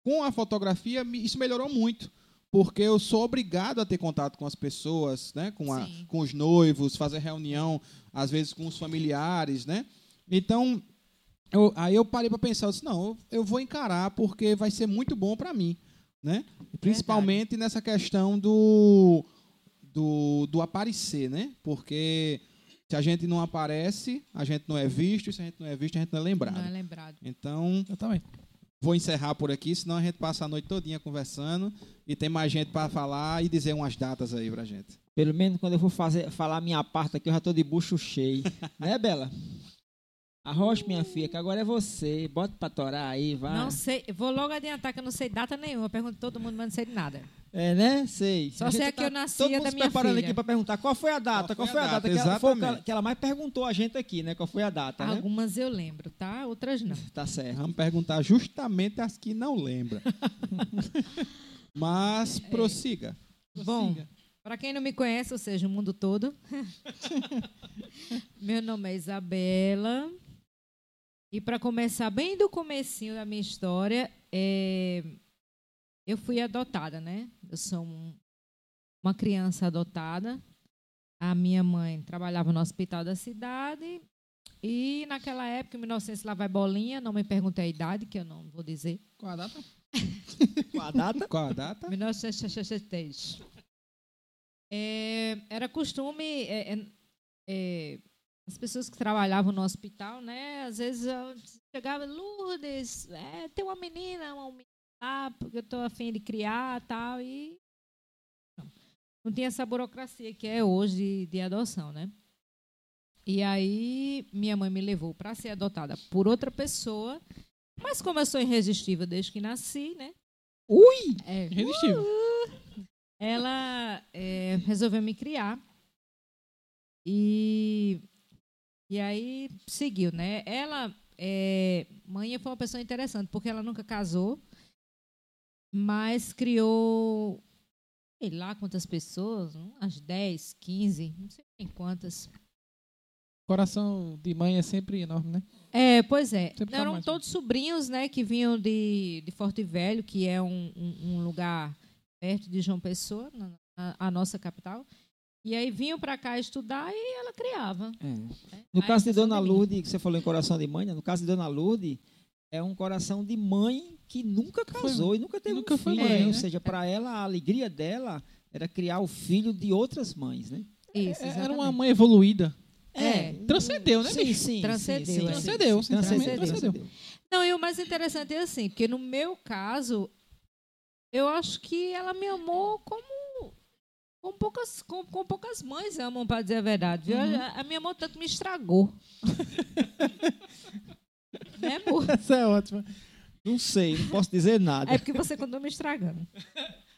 Com a fotografia, isso melhorou muito. Porque eu sou obrigado a ter contato com as pessoas, né? com, a- com os noivos, fazer reunião, às vezes com os familiares. Né? Então, eu- aí eu parei para pensar, eu disse, não, eu, eu vou encarar porque vai ser muito bom para mim. Né? Principalmente nessa questão do, do, do aparecer, né? Porque se a gente não aparece, a gente não é visto, e se a gente não é visto, a gente não é lembrado. Não é lembrado. Então, Eu também. Vou encerrar por aqui, senão a gente passa a noite todinha conversando e tem mais gente para falar e dizer umas datas aí pra gente. Pelo menos quando eu for fazer, falar minha parte aqui, eu já tô de bucho cheio. né, Bela? Arrocha, minha filha, que agora é você. Bota pra torar aí, vai. Não sei, vou logo adiantar que eu não sei data nenhuma. Eu pergunto todo mundo, mas não sei de nada. É, né? Sei. Só A sei a que eu nasci todo a mundo da se minha preparando filha. aqui pra perguntar qual foi a data, qual, foi a data, que, ela, foi o que, ela, que ela mais perguntou a gente aqui, né? Qual foi a data, né? Algumas eu lembro, tá? Outras não. Tá certo. Vamos perguntar justamente as que não lembram. Mas prossiga. Bom, para quem não me conhece, ou seja, o mundo todo, meu nome é Isabela. E para começar bem do comecinho da minha história, é, eu fui adotada, né? Eu sou um- uma criança adotada. A minha mãe trabalhava no hospital da cidade. E naquela época, em 1900, lá vai bolinha, não me perguntei a idade, que eu não vou dizer. Qual a data? Com a data? Qual a data? 1963. É, era costume é, é, é, as pessoas que trabalhavam no hospital, né? Às vezes eu chegava, Lourdes, é, tem uma menina, uma menina lá, porque eu estou afim de criar tal, e não, não tinha essa burocracia que é hoje de, adoção, né? E aí minha mãe me levou para ser adotada por outra pessoa, mas como eu sou irresistível desde que nasci, né? Ui! É, Irresistível. ela é, resolveu me criar e e aí seguiu, né? Ela é, mãe foi uma pessoa interessante porque ela nunca casou, mas criou sei lá quantas pessoas, umas 10, 15, não sei nem quantas. Coração de mãe é sempre enorme, né? É, pois é. Sempre Eram mais. todos sobrinhos, né, que vinham de, de Forte Velho, que é um, um, um lugar perto de João Pessoa, na, na- a nossa capital. E aí vinham para cá estudar e ela criava. É. né? No Aí caso de Dona. Lourdes, que você falou em coração de mãe, né? no caso de Dona Lourdes, é um coração de mãe que nunca casou e nunca teve nunca um foi filho. mãe, né? Ou seja, para ela, a alegria dela era criar o filho de outras mães, né? Isso, É- Era exatamente. uma mãe evoluída. É. Transcendeu, né, Sim, bicho? sim. Transcendeu, sim, sim, é. sim, Transcendeu, sim, transcendeu. transcendeu. Não, e o mais interessante é assim, porque no meu caso, eu acho que ela me amou como com poucas, com, com poucas mães amam, para dizer a verdade. viu? Uhum. A, a minha amor tanto me estragou. né, amor? Essa é ótima. Não sei, não posso dizer nada. É porque você continuou me estragando.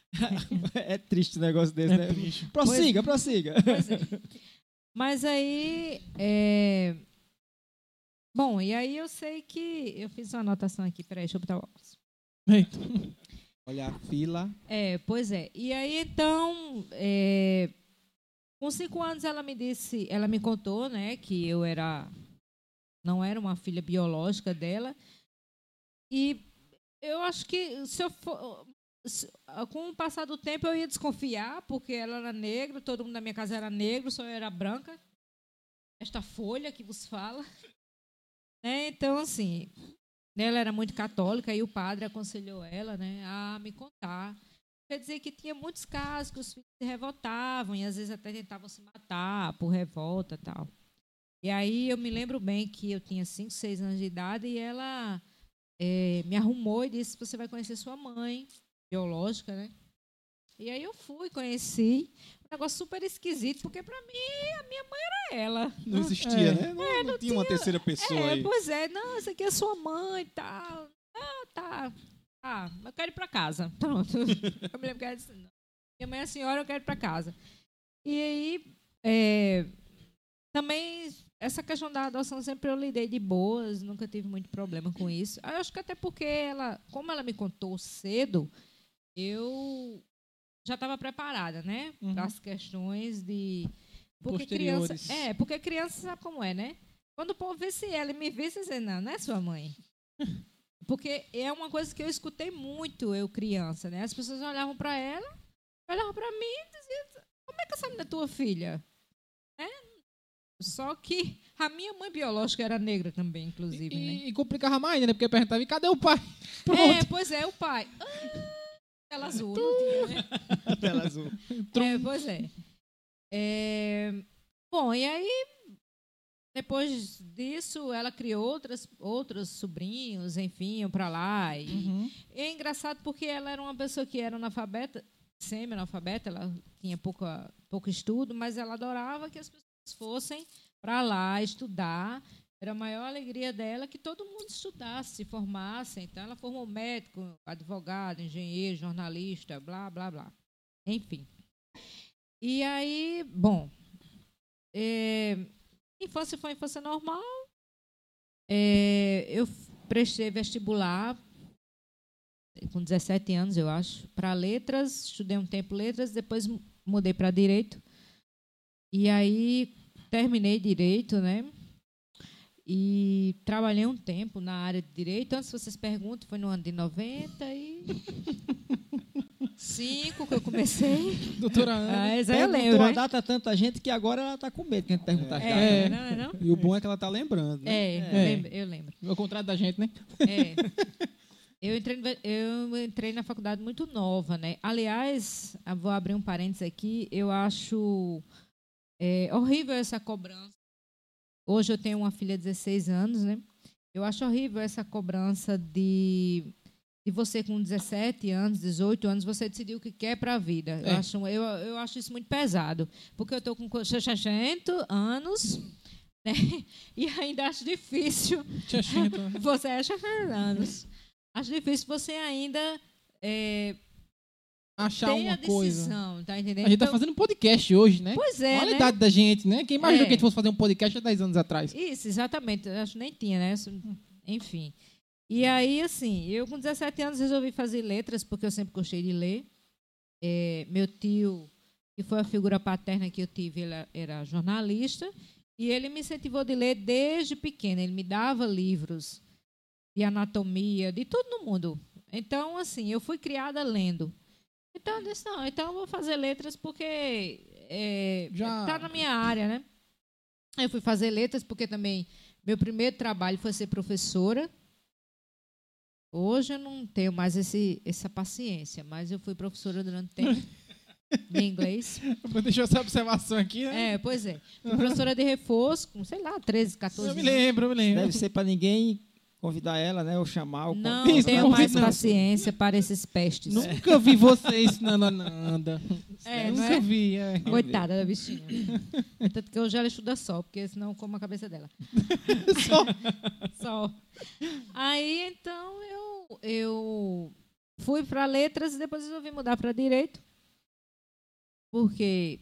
É, triste o negócio desse, né? É triste. Prossiga, prossiga. Pois é. Mas aí. é, Bom, e aí eu sei que. Eu fiz uma anotação aqui, peraí, deixa eu botar o óculos. Eita. Olha a fila. É, pois é. E aí, então, é, com cinco anos ela me disse, ela me contou, né, que eu era, não era uma filha biológica dela. E eu acho que se eu for, se- com o passar do tempo eu ia desconfiar, porque ela era negra, todo mundo na minha casa era negro, só eu era branca. Esta folha que vos fala. Né? Então, assim, ela era muito católica e o padre aconselhou ela né, a me contar. Quer dizer que tinha muitos casos que os filhos se revoltavam e às vezes até tentavam se matar por revolta tal. E aí eu me lembro bem que eu tinha 5, 6 anos de idade e ela eh, me arrumou e disse: Você vai conhecer sua mãe, biológica, né? E aí eu fui, conheci. Um negócio super esquisito, porque pra mim a minha mãe era ela. Não existia, É. né? Não, não tinha uma terceira pessoa É, aí. pois é, não, essa aqui é sua mãe e tal. Ah, tá. Ah, eu quero ir pra casa. Pronto. eu me lembro que ela disse, "Não, minha mãe é a senhora, eu quero ir pra casa. E aí, é, também, essa questão da adoção sempre eu lidei de boas, nunca tive muito problema com isso. Eu acho que até porque ela, como ela me contou cedo, eu já estava preparada, né? Uhum. Para as questões de. Porque criança. É, porque criança sabe como é, né? Quando o povo visse ela e me visse, dizer, não, não é sua mãe. Porque é uma coisa que eu escutei muito, eu criança, né? As pessoas olhavam para ela, olhavam para mim e diziam, como é que essa menina é tua filha? Né? Só que a minha mãe biológica era negra também, inclusive, né? E, e complicava mais, né? Porque perguntava, e cadê o pai? É, Pronto. pois é, o pai. Ah, tela azul, não tinha, né? Tela azul. É, pois é. É, Bom, e aí, depois disso, ela criou outras, outros sobrinhos, enfim, para lá. E, Uhum. é engraçado porque ela era uma pessoa que era analfabeta, semi-analfabeta, ela tinha pouca, pouco estudo, mas ela adorava que as pessoas fossem para lá estudar. Era a maior alegria dela que todo mundo estudasse, se formasse. Então, ela formou médico, advogado, engenheiro, jornalista, blá, blá, blá. Enfim. E aí, bom, é, infância foi infância normal. É, eu prestei vestibular com 17 anos, eu acho, para letras. Estudei um tempo letras, depois mu- mudei para direito. E aí terminei direito, né? E trabalhei um tempo na área de direito. Antes vocês perguntam, foi no ano de 95 que eu comecei. Doutora Ana. Ah, essa eu lembro. a hein? data a tanta gente que agora ela está com medo que a gente perguntar. a data. É, É. não, é não? E o bom é que ela tá lembrando, né? É, É. Eu, lembro, eu lembro. Ao contrário da gente, né? É. Eu entrei, eu entrei na faculdade muito nova, né? Aliás, vou abrir um parênteses aqui. Eu acho é, horrível essa cobrança. Hoje eu tenho uma filha de 16 anos, né? Eu acho horrível essa cobrança de, de você com 17 anos, 18 anos, você decidir o que quer para a vida. Eu, É. acho, eu, eu acho isso muito pesado. Porque eu estou com 60 anos, né? E ainda acho difícil você acha anos. Acho difícil você ainda é, Achar ter a uma coisa. decisão, tá entendendo? A gente tá Então, fazendo um podcast hoje, né? Pois é, Olha a né? idade da gente, né? Quem imaginou É. que a gente fosse fazer um podcast há 10 anos atrás? Isso, exatamente. Eu acho que nem tinha, né? Enfim. E aí, assim, eu com 17 anos resolvi fazer letras, porque eu sempre gostei de ler. É, meu tio, que foi a figura paterna que eu tive, ele era jornalista, e ele me incentivou de ler desde pequena. Ele me dava livros de anatomia, de tudo no mundo. Então, assim, eu fui criada lendo. Então, eu disse, não, então eu vou fazer letras porque é, Já- tá na minha área, né? Aí Eu fui fazer letras porque também meu primeiro trabalho foi ser professora. Hoje eu não tenho mais esse, essa paciência, mas eu fui professora durante tempo de inglês. Deixa essa observação aqui, né? É, pois é. Fui professora de reforço com, sei lá, 13, 14 eu me anos. lembro, eu me lembro. Deve ser para ninguém convidar ela, né? Ou chamar. Ou Não Isso, tenho mais não. paciência para esses pestes. Nunca vi você ensinando a Nanda. É, Nunca é? vi. É. Coitada da bichinha. Tanto que hoje ela estuda só, porque senão eu como a cabeça dela. Só. Só. Aí, então, eu, eu fui para letras e depois resolvi mudar para direito. Porque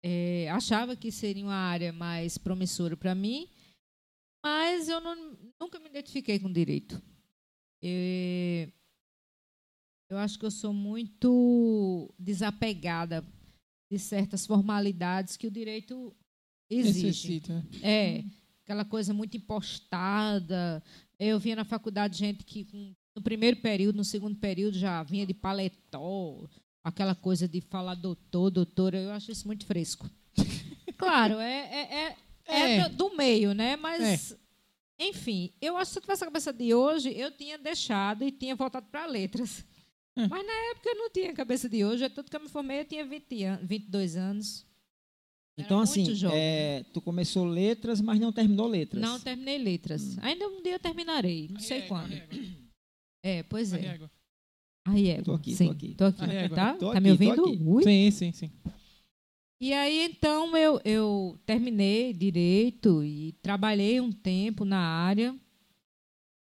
é, achava que seria uma área mais promissora para mim, mas eu não- nunca me identifiquei com direito. Eu acho que eu sou muito desapegada de certas formalidades que o direito exige. Necessita. É, aquela coisa muito impostada. Eu via na faculdade gente que no primeiro período, no segundo período já vinha de paletó, aquela coisa de falar doutor, doutora. Eu acho isso muito fresco. Claro, é, é, é, é É. do, meio, né? Mas, enfim, eu acho que se eu tivesse a cabeça de hoje, eu tinha deixado e tinha voltado para letras. Mas na época eu não tinha a cabeça de hoje. É tudo que eu me formei, eu tinha 20 an 22 anos. Então, assim, é, tu começou letras, mas não terminou letras. Não terminei letras. Ainda um dia eu terminarei, não sei quando. É, pois é. Aí é. Tô aqui, tô sim, aqui. Tô aqui. Arriégua. Tá? Tô tá me aqui, tô ouvindo? aqui. Ui. Sim, sim, sim. E aí, então, eu, eu terminei direito e trabalhei um tempo na área,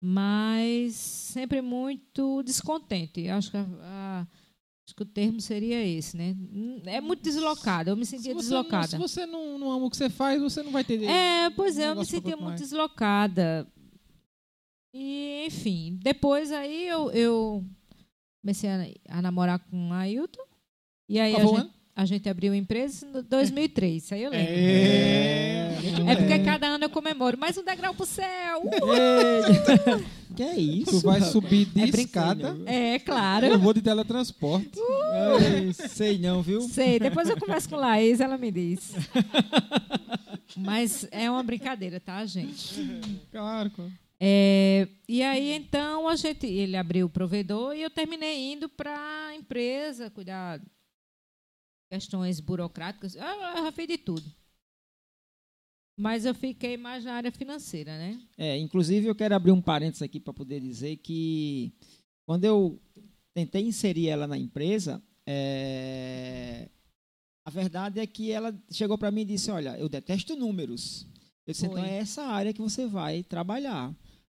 mas sempre muito descontente. Acho que, a- acho que o termo seria esse, né? É muito deslocada, eu me sentia Se deslocada. Não, se você não, não ama o que você faz, você não vai ter. É, pois é, eu me sentia muito deslocada. E, enfim, depois aí eu, eu comecei a, a namorar com a Ailton. E aí a o gente, a gente abriu a empresa em 2003, isso aí eu lembro. É. É porque cada ano eu comemoro. Mais um degrau pro céu! Eita. que é isso? Tu vai subir de É escada. É, claro. Eu vou de teletransporte. Ei, sei não, viu? Sei, depois eu converso com a Laís, ela me diz. Mas é uma brincadeira, tá, gente? Claro, claro. É, e aí, então, a gente, ele abriu o provedor e eu terminei indo para a empresa, cuidar questões burocráticas. Eu, eu já fiz de tudo. Mas eu fiquei mais na área financeira, né? É, inclusive eu quero abrir um parênteses aqui para poder dizer que quando eu tentei inserir ela na empresa, é, a verdade é que ela chegou para mim e disse: Olha, eu detesto números. Eu disse. Então é essa área que você vai trabalhar.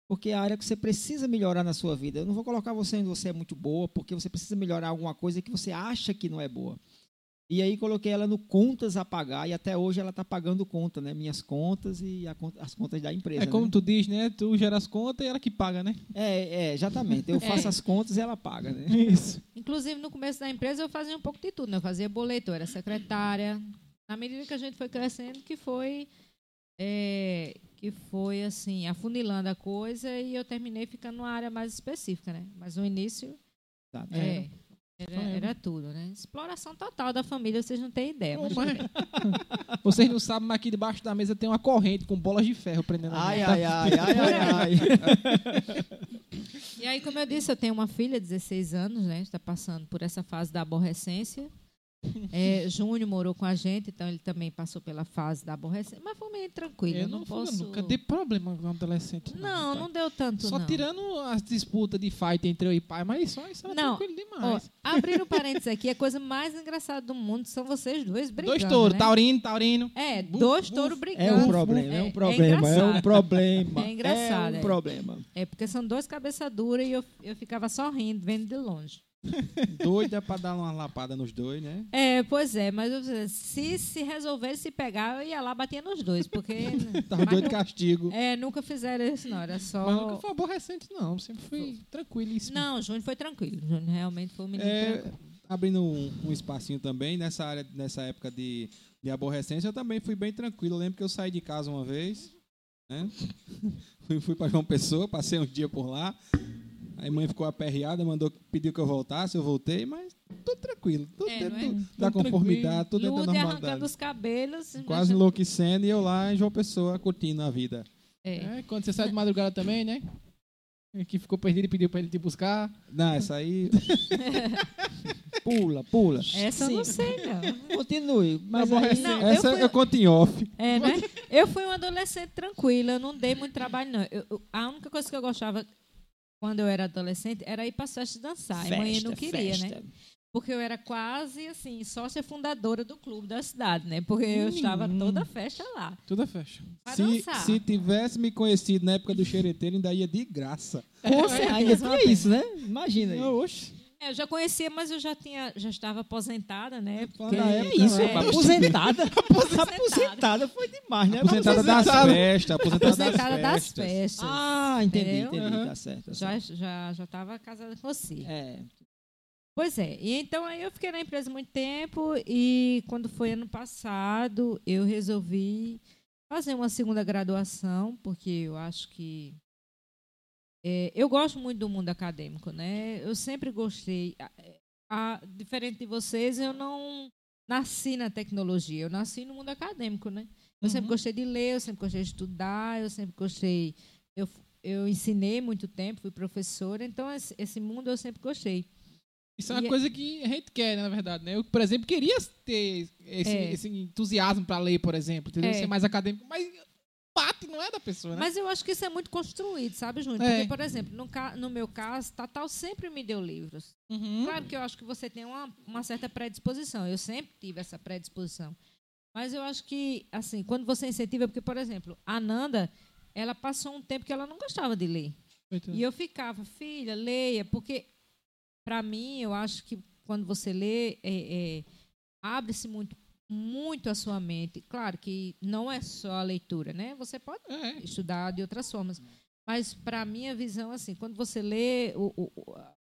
Porque é a área que você precisa melhorar na sua vida. Eu não vou colocar você onde você é muito boa, porque você precisa melhorar alguma coisa que você acha que não é boa. E aí coloquei ela no contas a pagar e até hoje ela está pagando conta, né? Minhas contas e a as contas da empresa. É como né? tu diz, né? Tu gera as contas e ela que paga, né? É, é, exatamente. Eu faço É. as contas e ela paga, né? Isso. Inclusive, no começo da empresa, eu fazia um pouco de tudo. Né? Eu fazia boleto, eu era secretária. Na medida que a gente foi crescendo, que foi, é, que foi assim, afunilando a coisa e eu terminei ficando numa área mais específica, né? Mas no início, Exato. é, era, É. era tudo, né? Exploração total da família, vocês não têm ideia. Mas, mas- Vocês não sabem, mas aqui debaixo da mesa tem uma corrente com bolas de ferro prendendo a Ai, ai, ai, ai, ai, ai. E aí, como eu disse, eu tenho uma filha de 16 anos, né? Está passando por essa fase da aborrecência. É, Júnior morou com a gente, então ele também passou pela fase da aborrecência. Mas foi meio tranquilo. Eu não, não, fui- posso. nunca dei problema com um adolescente. Não, rapaz. não deu tanto, Só não. tirando as disputas de fight entre eu e pai, mas só isso é Não. tranquilo Ó, demais. abrindo parênteses aqui, a coisa mais engraçada do mundo são vocês dois brigando. Dois touros, né? taurino, taurino. É, Buf, dois touros É brigando. um problema, é É- um é problema, é um engraçado. problema. É engraçado, É é. um problema. É porque são dois cabeça dura e eu, eu ficava só rindo, vendo de longe. Doida pra dar uma lapada nos dois, né? É, pois é, mas eu- se se resolvesse se pegar, eu ia lá batia nos dois, porque. Tava doido de castigo. É, nunca fizeram isso, não. Era só. Mas nunca foi aborrecente, não. Sempre fui tranquilíssimo. Não, Júnior foi tranquilo. Júnior realmente foi um menino É, tranquilo. abrindo um, um espacinho também, nessa área, nessa época de, de aborrecência, eu também fui bem tranquilo. Eu lembro que eu saí de casa uma vez, né? fui, fui para João Pessoa, passei uns dias por lá. Aí a mãe ficou aperreada, mandou, pediu que eu voltasse, eu voltei, mas tudo tranquilo, tudo É, dentro é? do- da conformidade, tudo dentro da Lude arrancando normalidade. os cabelos. Quase enlouquecendo e eu lá em João Pessoa curtindo a vida. É. É, quando você sai de madrugada também, né? Que ficou perdido e pediu pra ele te buscar. Não, essa aí. Pula, pula. Essa eu não Sim. sei, não. Continue. Mas aí, Não, eu essa fui- eu conto em off. É, né? Eu fui uma adolescente tranquila, eu não dei muito trabalho, não. Eu- eu- a única coisa que eu gostava quando eu era adolescente era ir para as festas dançar. e mãe não queria, né? festa. Porque eu era quase, assim, sócia fundadora do clube da cidade, né? Porque eu estava toda festa lá. Tudo é fecha. Pra Se, dançar. se tivesse me conhecido na época do xereteiro, ainda ia de graça. Com certeza. tinha isso, né? Imagina aí. Oxe. É, eu já conhecia, mas eu já tinha, já estava aposentada, né? Porque Que época, isso, é. rapaz? aposentada? aposentada foi demais, né? Aposentada das Aposentado. festas. Aposentada, aposentada das das festas. festas. Ah, entendi, Entendeu? entendi. Aham. Tá certo. tá já certo. já já estava casada com você. É. Pois é. E então aí eu fiquei na empresa muito tempo e quando foi ano passado eu resolvi fazer uma segunda graduação porque eu acho que é, eu gosto muito do mundo acadêmico, né? Eu sempre gostei. A- a- diferente de vocês, eu não nasci na tecnologia, eu nasci no mundo acadêmico, né? Eu sempre Uhum. gostei de ler, eu sempre gostei de estudar, eu sempre gostei. Eu, eu ensinei muito tempo, fui professora, então esse, esse mundo eu sempre gostei. Isso é uma E- coisa que a gente quer, né, na verdade, né? Eu, por exemplo, queria ter esse, É. esse entusiasmo para ler, por exemplo? É. Ser mais acadêmico, mas parte não é da pessoa, né? Mas eu acho que isso é muito construído, sabe, Júnior? É. Porque, por exemplo, no, no meu caso, Tatal sempre me deu livros. Uhum. Claro que eu acho que você tem uma, uma certa predisposição. Eu sempre tive essa predisposição. Mas eu acho que, assim, quando você incentiva, porque, por exemplo, a Nanda, ela passou um tempo que ela não gostava de ler. E eu ficava, filha, leia, porque, para mim, eu acho que quando você lê, é, é, abre-se muito, muito a sua mente. Claro que não é só a leitura, né? Você pode É. estudar de outras formas. Mas, para minha visão, assim, quando você lê, o, o,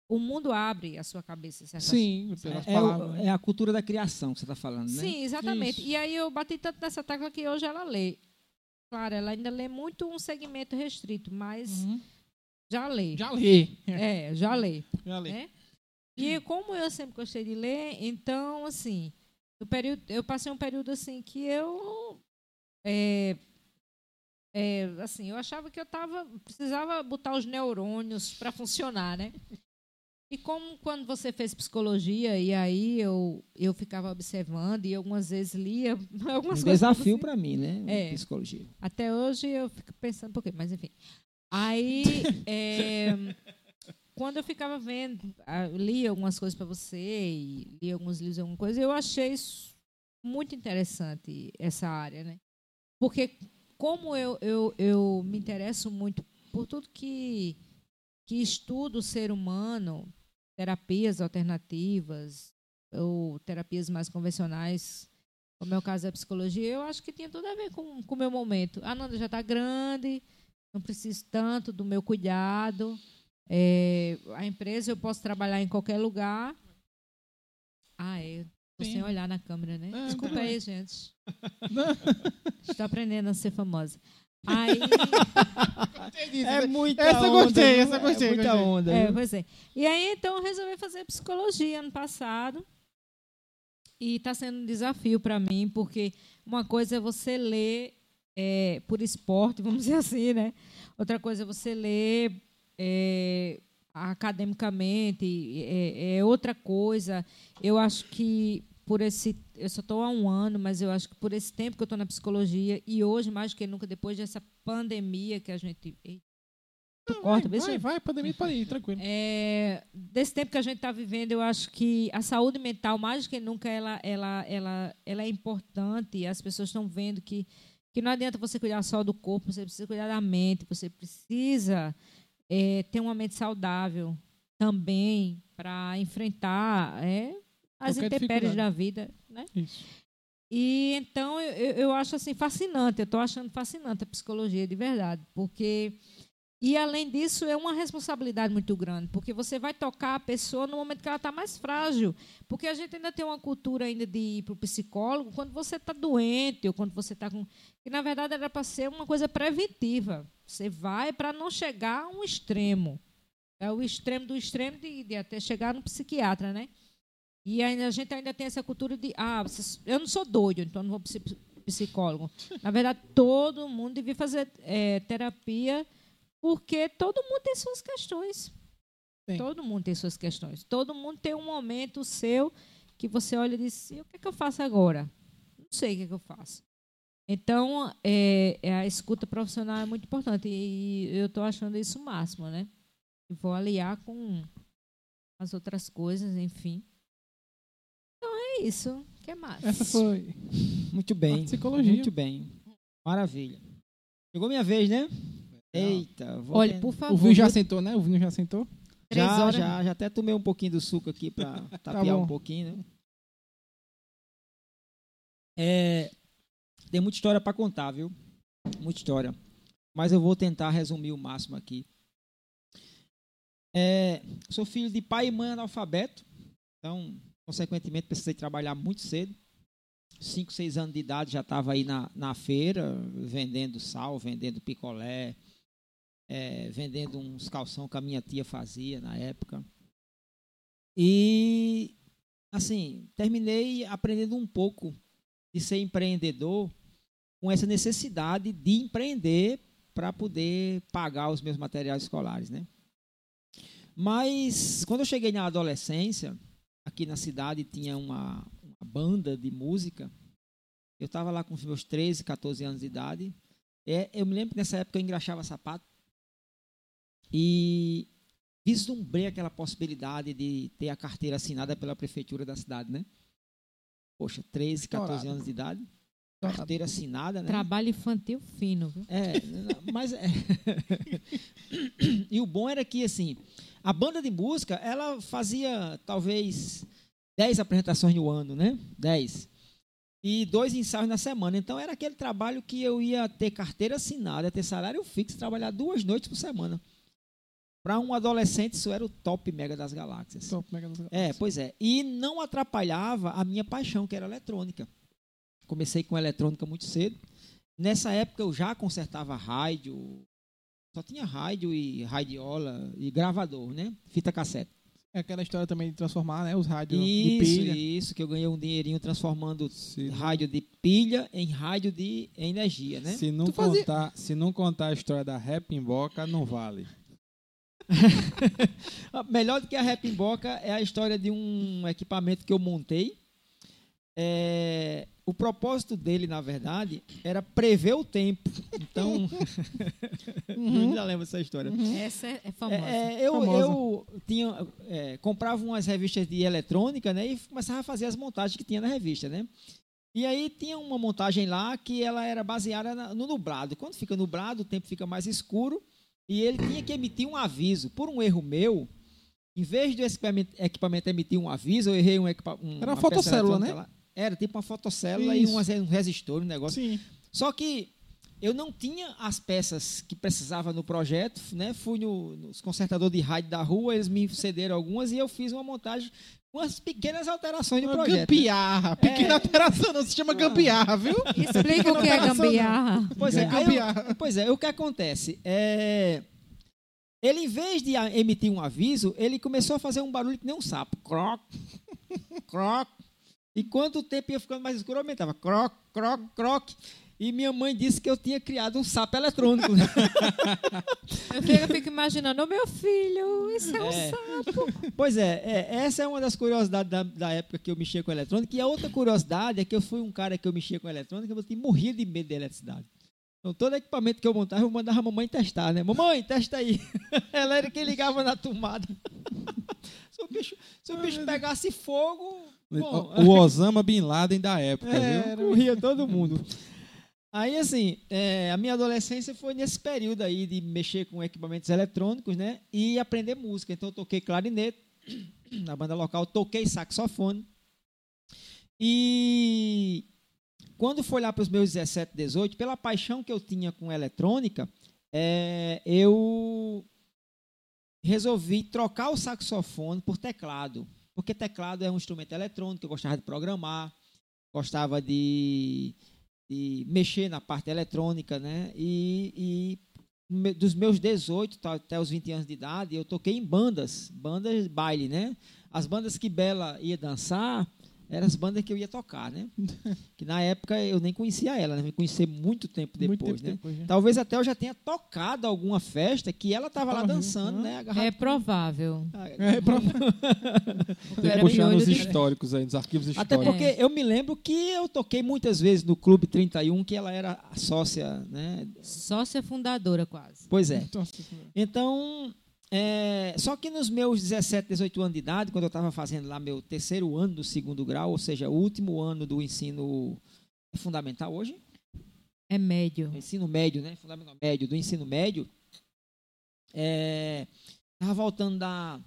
o- mundo abre a sua cabeça. Sim, pelas É, palavras. é a cultura da criação que você está falando, né? Sim, exatamente. Isso. E aí eu bati tanto nessa tecla que hoje ela lê. Claro, ela ainda lê muito um segmento restrito, mas Uhum. já lê. Já li. É, já lê. Já li. né? E como eu sempre gostei de ler, então, assim, no período, eu passei um período assim que eu. é, é, assim, eu achava que eu tava, precisava botar os neurônios para funcionar, né? E como quando você fez psicologia, e aí eu, eu ficava observando e algumas vezes lia algumas Um desafio assim. para mim, né? É. Psicologia. Até hoje eu fico pensando um pouquinho, mas enfim. Aí, é, quando eu ficava vendo, ah, li algumas coisas para você, li alguns livros, alguma coisa, eu achei muito interessante, essa área, né? Porque como eu, eu, eu me interesso muito por tudo que, que estudo o ser humano, terapias alternativas ou terapias mais convencionais, como é o caso da psicologia, eu acho que tinha tudo a ver com o meu momento. A Nanda já está grande, não preciso tanto do meu cuidado. É, a empresa eu posso trabalhar em qualquer lugar. Ah, é. Tô Sim. sem olhar na câmera, né? Não, Desculpa não. aí, gente. Estou aprendendo a ser famosa. Aí, É muita Essa onda. gostei, essa eu gostei, É muita gostei. onda. É, pois é. E aí, então, eu resolvi fazer psicologia ano passado. E está sendo um desafio para mim, porque uma coisa é você ler é, por esporte, vamos dizer assim, né? Outra coisa é você ler é, academicamente, é, é outra coisa. Eu acho que por esse. Eu só estou há um ano, mas eu acho que por esse tempo que eu estou na psicologia, e hoje, mais do que nunca, depois dessa pandemia que a gente. Tu corta, vê se vai, vai, pandemia, pode ir, tranquilo. é, desse tempo que a gente está vivendo, eu acho que a saúde mental, mais do que nunca, ela, ela, ela, ela é importante. As pessoas estão vendo que, que não adianta você cuidar só do corpo, você precisa cuidar da mente, você precisa é, ter uma mente saudável também para enfrentar é, as Qualquer intempéries da vida. Né? Isso. E então eu, eu- eu acho assim fascinante, eu estou achando fascinante a psicologia de verdade, porque e além disso é uma responsabilidade muito grande, porque você vai tocar a pessoa no momento que ela está mais frágil, porque a gente ainda tem uma cultura ainda de ir para o psicólogo quando você está doente ou quando você está com que na verdade era para ser uma coisa preventiva. Você vai para não chegar a um extremo, é o extremo do extremo de, de até chegar no psiquiatra, né? E ainda, a gente ainda tem essa cultura de, ah, eu não sou doido, então não vou psicólogo. Na verdade, todo mundo devia fazer eh, terapia, porque todo mundo tem suas questões. Tem. Todo mundo tem suas questões. Todo mundo tem um momento seu que você olha e diz, e o que, é que eu faço agora? Não sei o que, é que eu faço. Então, é, é a escuta profissional é muito importante e eu estou achando isso o máximo, né? E vou aliar com as outras coisas, enfim. Então é isso. O que mais? Essa foi. Muito bem. A psicologia. Muito bem. Maravilha. Chegou minha vez, né? Eita. Vou Olha, por favor. O vinho já sentou, né? O vinho já sentou. Três já, horas. já, já até tomei um pouquinho do suco aqui para tapear bom. um pouquinho, né? É, tem muita história para contar, viu? Muita história. Mas eu vou tentar resumir o máximo aqui. É, sou filho de pai e mãe analfabeto, então, consequentemente, precisei trabalhar muito cedo. Cinco, seis anos de idade já estava aí na, na feira, vendendo sal, vendendo picolé, é, vendendo uns calção que a minha tia fazia na época. E, assim, terminei aprendendo um pouco de ser empreendedor com essa necessidade de empreender para poder pagar os meus materiais escolares, né? Mas, quando eu cheguei na adolescência, aqui na cidade tinha uma, uma banda de música. Eu estava lá com os meus 13, 14 anos de idade. É, eu me lembro que nessa época eu engraxava sapato e vislumbrei aquela possibilidade de ter a carteira assinada pela prefeitura da cidade, né? Poxa, 13, 14 Estourado. anos de idade, carteira assinada, né? Trabalho infantil fino, viu? É, mas é. e o bom era que assim, a banda de música, ela fazia talvez 10 apresentações no ano, né? 10. E dois ensaios na semana. Então era aquele trabalho que eu ia ter carteira assinada, ter salário fixo, trabalhar duas noites por semana. Para um adolescente, isso era o top mega das galáxias. Top, mega das- É, pois é. E não atrapalhava a minha paixão, que era eletrônica. Comecei com eletrônica muito cedo. Nessa época eu já consertava rádio. Só tinha rádio e radiola e gravador, né? Fita cassete. É aquela história também de transformar né, os rádios de pilha. isso, que eu ganhei um dinheirinho transformando Se, rádio de pilha em rádio de energia, né? se não Tu fazia- contar, se não contar a história da rap em boca, não vale. Melhor do que a Repimboca é a história de um equipamento que eu montei. É, o propósito dele, na verdade, era prever o tempo. Então, eu já lembro dessa história. Essa é, é famosa. É, é, eu, Famosa. eu tinha, é, comprava umas revistas de eletrônica, né? E começava a fazer as montagens que tinha na revista, né? E aí tinha uma montagem lá que ela era baseada na- no nublado. Quando fica nublado, o tempo fica mais escuro e ele tinha que emitir um aviso. Por um erro meu, em vez do equipamento, emitir um aviso, eu errei um equipamento. Era uma fotocélula, né? Era tipo uma fotocélula e Isso. um, um resistor, um negócio. Sim. Só que eu não tinha as peças que precisava no projeto, né? Fui no, nos consertadores de rádio da rua, eles me cederam algumas e eu fiz uma montagem com as pequenas alterações no Uma projeto. gambiarra. Pequena É. alteração, não se chama gambiarra, viu? Explica o que é gambiarra. Pois é, aí eu- gambiarra. pois é, o que acontece? É, ele, em vez de emitir um aviso, ele começou a fazer um barulho que nem um sapo. Croc, croc. E quando o tempo ia ficando mais escuro, aumentava. Croc, croc, croc. E minha mãe disse que eu tinha criado um sapo eletrônico. Eu fico, eu fico imaginando, ô meu filho, isso é um É. sapo. Pois é, é, essa é uma das curiosidades da, da época que eu mexia com eletrônica. E a outra curiosidade é que eu fui um cara que eu mexia com eletrônica, eu tinha morria de medo de eletricidade. Então, todo equipamento que eu montava, eu mandava a mamãe testar, né? Mamãe, testa aí. Ela era quem ligava na tomada. se o bicho, se o bicho pegasse fogo, bom, o Osama Bin Laden da época, é, viu? corria todo mundo. Aí, assim, é, a minha adolescência foi nesse período aí de mexer com equipamentos eletrônicos, né? E aprender música. Então, eu toquei clarinete na banda local, toquei saxofone. E quando foi lá para os meus 17, 18, pela paixão que eu tinha com eletrônica, é, eu resolvi trocar o saxofone por teclado. Porque teclado é um instrumento eletrônico, eu gostava de programar, gostava de, de mexer na parte eletrônica, né? E, e dos meus 18 tá- até os 20 anos de idade, eu toquei em bandas, bandas baile, né? As bandas que Bela ia dançar eram as bandas que eu ia tocar, né? que na época eu nem conhecia ela, né? Me conheci muito tempo depois, Muito tempo né? depois, né? Talvez até eu já tenha tocado alguma festa que ela estava lá dançando, né? né? Agarrada É provável. Ah, É, pro- Tem Era que puxar nos históricos aí, nos arquivos Até históricos. porque eu me lembro que eu toquei muitas vezes no Clube 31, que ela era a sócia, né? Sócia fundadora, quase. Pois é. Então, é, só que nos meus 17, 18 anos de idade, quando eu estava fazendo lá meu terceiro ano do segundo grau, ou seja, o último ano do ensino é fundamental hoje, É médio. ensino médio, né? Fundamental médio, do ensino médio, estava voltando da,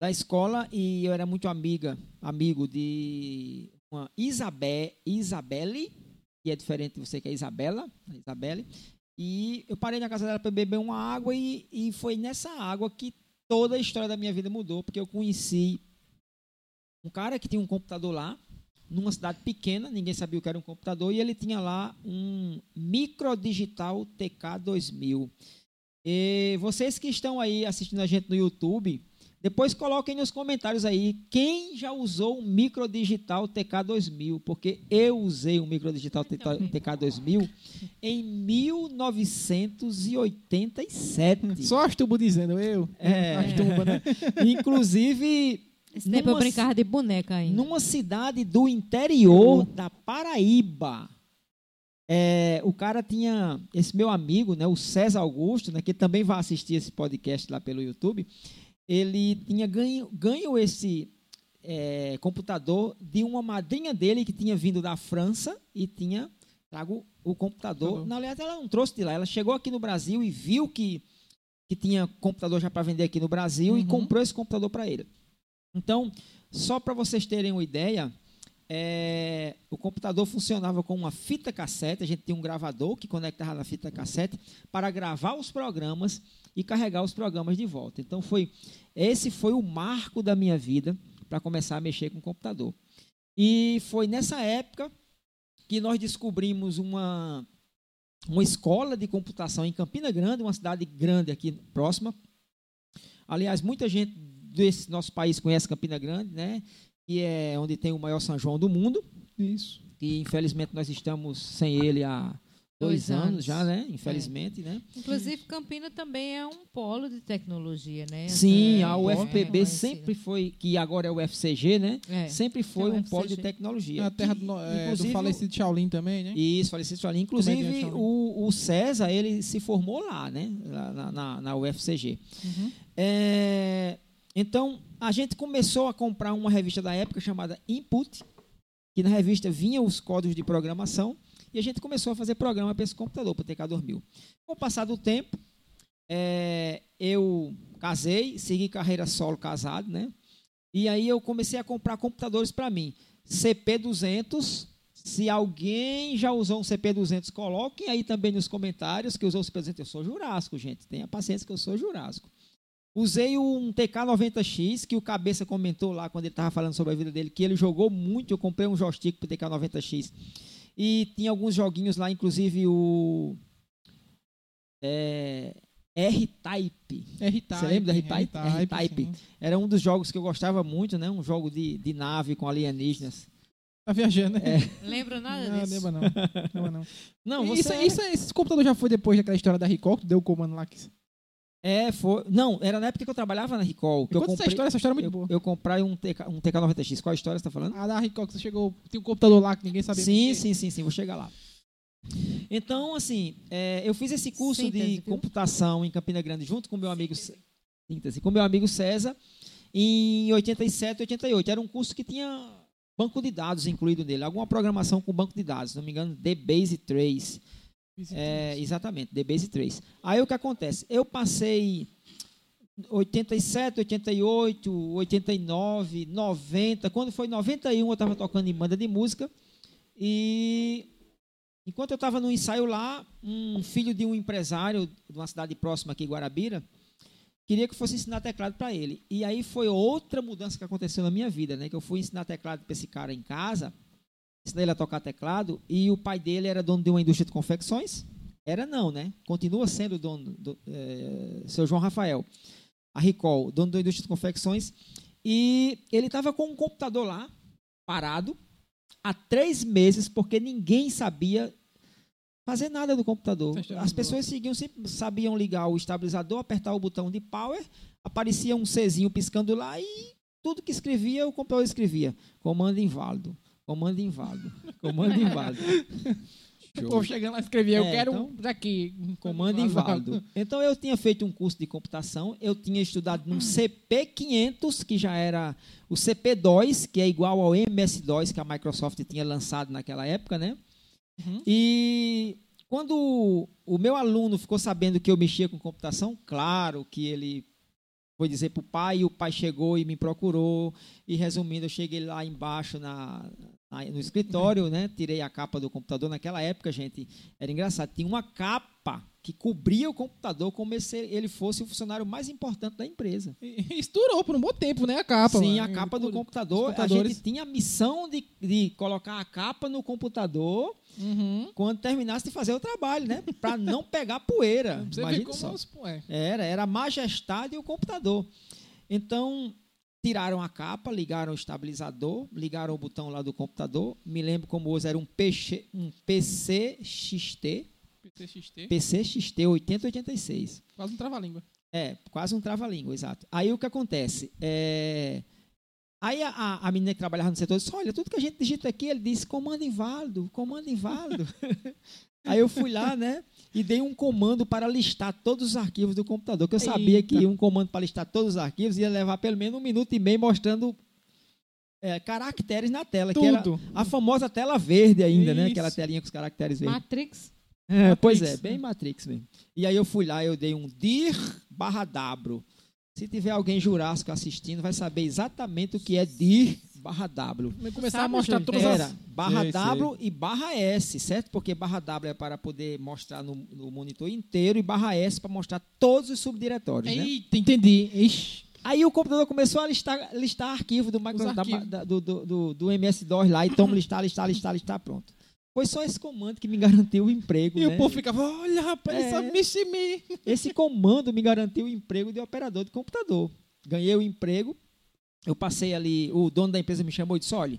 da escola e eu era muito amiga, amigo de uma Isabé, Isabelle, que é diferente de você que é Isabela, Isabelle, e eu parei na casa dela para beber uma água e, e foi nessa água que toda a história da minha vida mudou, porque eu conheci um cara que tinha um computador lá, numa cidade pequena, ninguém sabia o que era um computador, e ele tinha lá um microdigital TK2000. E vocês que estão aí assistindo a gente no YouTube, depois coloquem nos comentários aí quem já usou um microdigital TK2000, porque eu usei um microdigital TK2000 em 1987. Só as tubas dizendo, eu. É. As tubas, né? Inclusive, Esse tempo eu numa brincava de boneca ainda. numa cidade do interior da Paraíba. É, o cara tinha, esse meu amigo, né, o César Augusto, né, que também vai assistir esse podcast lá pelo YouTube, ele tinha ganho, ganho esse é, computador de uma madrinha dele que tinha vindo da França e tinha trago o computador. Computador. Na verdade, ela não trouxe de lá, ela chegou aqui no Brasil e viu que, que tinha computador já para vender aqui no Brasil e Uhum. comprou esse computador para ele. Então, só para vocês terem uma ideia, é, o computador funcionava com uma fita cassete, a gente tinha um gravador que conectava na fita cassete para gravar os programas e carregar os programas de volta. Então foi esse foi o marco da minha vida para começar a mexer com o computador. E foi nessa época que nós descobrimos uma uma escola de computação em Campina Grande, uma cidade grande aqui próxima. Aliás, muita gente desse nosso país conhece Campina Grande, né? Que é onde tem o maior São João do mundo. Isso. E infelizmente nós estamos sem ele há dois, Dois anos. anos. já, né? Infelizmente, né? Inclusive, Campina também é um polo de tecnologia, né? Sim, É, a é UFPB conhecida. sempre foi, que agora é o UFCG, né? É. Sempre foi É um polo de tecnologia. É a terra do, é, do inclusive, falecido Shaolin também, né? Isso, falecido Shaolin. Inclusive, Shaolin. o, o César, ele se formou lá, né? Lá Na, na, na UFCG. Uhum. É, então, a gente começou a comprar uma revista da época chamada Input, que na revista vinha os códigos de programação, e a gente começou a fazer programa para esse computador, para o TK2000. Com o passar do tempo, é, eu casei, segui carreira solo casado, né? E aí eu comecei a comprar computadores para mim. CP200, se alguém já usou um CP200, coloquem aí também nos comentários que usou o CP200. Eu sou jurássico, gente. Tenha paciência que eu sou jurássico. Usei um TK90X, que o Cabeça comentou lá quando ele estava falando sobre a vida dele, que ele jogou muito. Eu comprei um joystick para o TK90X. E tinha alguns joguinhos lá, inclusive o é, R-Type. R-Type. Você lembra da R-Type? R-Type. Era um dos jogos que eu gostava muito, né? Um jogo de, de nave com alienígenas. Tá viajando, né? Lembra nada Ah, Não, disso? lembra não. Lembra não. Não, isso, você... isso, esse computador já foi depois daquela história da Recall, que deu o comando lá. Que... É, foi... Não, era na época que eu trabalhava na Recall. Que eu Conta essa comprei... história, essa história é muito eu, boa. eu comprei um, TK, um TK90X. Qual a história você está falando? A da Recall, que você chegou, tinha um computador lá que ninguém sabia Sim, sim, sim, sim, vou chegar lá. Então, assim, é, eu fiz esse curso Síntese, de viu? computação em Campina Grande junto com meu amigo Cé- síntese, com meu amigo César em 87, 88. Era um curso que tinha banco de dados incluído nele, alguma programação com banco de dados, se não me engano, DBase 3. É, exatamente, DBase 3. Aí o que acontece? Eu passei 87, 88, 89, 90. Quando foi 91, eu estava tocando em banda de música. E enquanto eu estava no ensaio lá, um filho de um empresário de uma cidade próxima aqui, Guarabira, queria que eu fosse ensinar teclado para ele. E aí foi outra mudança que aconteceu na minha vida, né? Que eu fui ensinar teclado para esse cara em casa, ensinei ele a tocar teclado, e o pai dele era dono de uma indústria de confecções. Era não, né? Continua sendo dono, do, é, seu João Rafael. A Ricol, dono da indústria de confecções. E ele estava com um computador lá, parado, há três meses, porque ninguém sabia fazer nada no computador. As pessoas seguiam, sabiam ligar o estabilizador, apertar o botão de power, aparecia um Czinho piscando lá e tudo que escrevia, o computador escrevia. Comando inválido, comando inválido, comando inválido. O povo chegando lá e escrevia, eu É, quero então, um daqui. Comando inválido. Então eu tinha feito um curso de computação, eu tinha estudado num CP500, que já era o CP2, que é igual ao MS-DOS que a Microsoft tinha lançado naquela época, né? Uhum. E quando o- meu aluno ficou sabendo que eu mexia com computação, claro que ele foi dizer para o pai, e o pai chegou e me procurou, e resumindo, eu cheguei lá embaixo na- no escritório, né? Tirei a capa do computador. Naquela época, gente, era engraçado. Tinha uma capa que cobria o computador como se ele fosse o funcionário mais importante da empresa. E- Isso durou por um bom tempo, né? A capa. Sim, a capa do computador. A gente tinha a missão de, de colocar a capa no computador Uhum. quando terminasse de fazer o trabalho, né? Para não pegar poeira. Você Imagina como só. os- é. Era, era a majestade e o computador. Então, tiraram a capa, ligaram o estabilizador, ligaram o botão lá do computador. Me lembro como hoje era um, PC, um PCXT, PCXT, PCXT 8086. quase um trava-língua. É, quase um trava-língua, exato. Aí o que acontece? É, Aí a, a, a menina que trabalhava no setor disse, olha, tudo que a gente digita aqui, ele disse, comando inválido, comando inválido. Aí eu fui lá, né, e dei um comando para listar todos os arquivos do computador, que eu sabia que um comando para listar todos os arquivos ia levar pelo menos um minuto e meio mostrando é, caracteres na tela, que era Tudo. a famosa tela verde ainda, né, Isso. aquela telinha com os caracteres verdes. Matrix. É, pois é, Matrix. bem Matrix mesmo. E aí eu fui lá, eu dei um dir barra W. Se tiver alguém jurássico assistindo, vai saber exatamente o que é dir barra W. Começar a sabe, mostrar Júlio? todas Era as... barra Sei, W e barra S, certo? Porque barra W é para poder mostrar no, no monitor inteiro e barra S para mostrar todos os subdiretórios, né? Eita, entendi. Ixi. Aí o computador começou a listar, listar arquivo do, micro, da- da- do, do, do, do MS-DOS lá, e toma listar, listar, listar, listar, pronto. Foi só esse comando que me garantiu o emprego, E né? o povo ficava, olha, rapaz, É. essa mexime. Esse comando me garantiu o emprego de operador de computador. Ganhei o emprego, eu passei ali, o dono da empresa me chamou e disse, olha,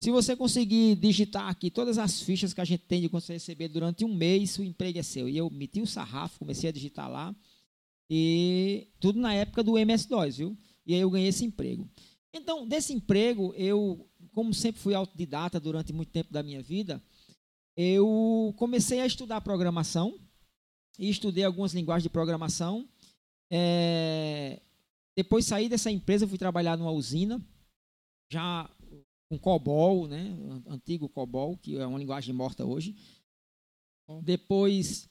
se você conseguir digitar aqui todas as fichas que a gente tem de você receber durante um mês, o emprego é seu. E eu meti o sarrafo, comecei a digitar lá, e tudo na época do MS-DOS, viu? E aí eu ganhei esse emprego. Então, desse emprego, eu, como sempre fui autodidata durante muito tempo da minha vida, eu comecei a estudar programação, e estudei algumas linguagens de programação. É, depois saí dessa empresa, fui trabalhar numa usina, já com COBOL, né? Antigo COBOL, que é uma linguagem morta hoje. Depois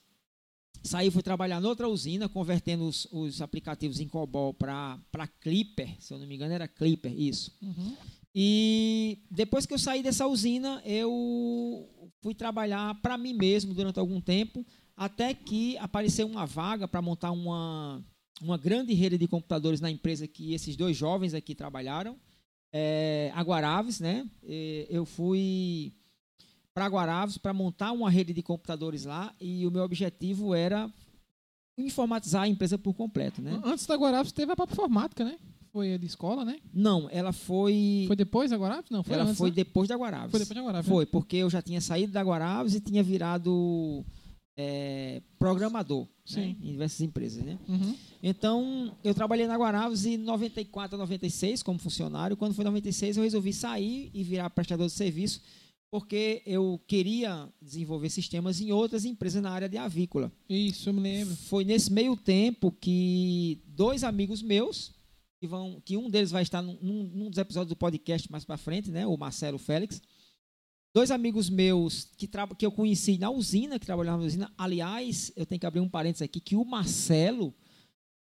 saí, fui trabalhar noutra usina, convertendo os, os aplicativos em COBOL para Clipper, se eu não me engano era Clipper, isso. E depois que eu saí dessa usina, eu fui trabalhar para mim mesmo durante algum tempo, até que apareceu uma vaga para montar uma, uma grande rede de computadores na empresa que esses dois jovens aqui trabalharam, é, a Guaraves, né? Eu fui para Guaraves para montar uma rede de computadores lá e o meu objetivo era informatizar a empresa por completo, né? Antes da Guarapes teve a Papo Informática, né? Foi a de escola, né? Não, ela foi, Foi depois da Guarapes? Não, foi ela antes, foi né? depois da Guaraves. Foi depois da Guarapes. Foi, porque eu já tinha saído da Guaraves e tinha virado é, programador né, em diversas empresas. Né? Uhum. Então, eu trabalhei na Guaraves em 94 a 96 como funcionário. Quando foi em 96, eu resolvi sair e virar prestador de serviço, porque eu queria desenvolver sistemas em outras empresas na área de avícola. Isso, eu me lembro. Foi nesse meio tempo que dois amigos meus, que, vão, que um deles vai estar num, num- num dos episódios do podcast mais para frente, né, o Marcelo Félix. Dois amigos meus que, que eu conheci na usina, que trabalhavam na usina. Aliás, eu tenho que abrir um parênteses aqui, que o Marcelo,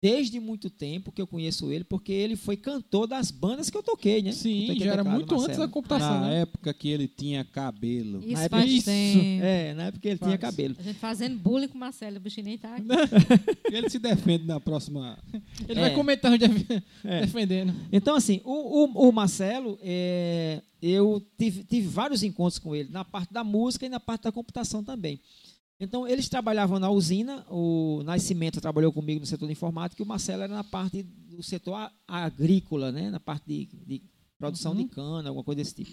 desde muito tempo que eu conheço ele, porque ele foi cantor das bandas que eu toquei, né? Sim, Eu toquei já era muito antes da Marcelo. computação, Na né? época que ele tinha cabelo. Isso época- faz Isso. tempo. É, na época ele tinha Faz. cabelo. A gente fazendo bullying com o Marcelo, o bichinho nem tá aqui. Ele se defende na próxima. Ele É. vai comentando, def- É. defendendo. Então, assim, o, o, o Marcelo, é, eu tive, tive vários encontros com ele, na parte da música e na parte da computação também. Então, eles trabalhavam na usina, o Nascimento trabalhou comigo no setor de informática e o Marcelo era na parte do setor agrícola, né? na parte de, de produção Uhum. de cana, alguma coisa desse tipo.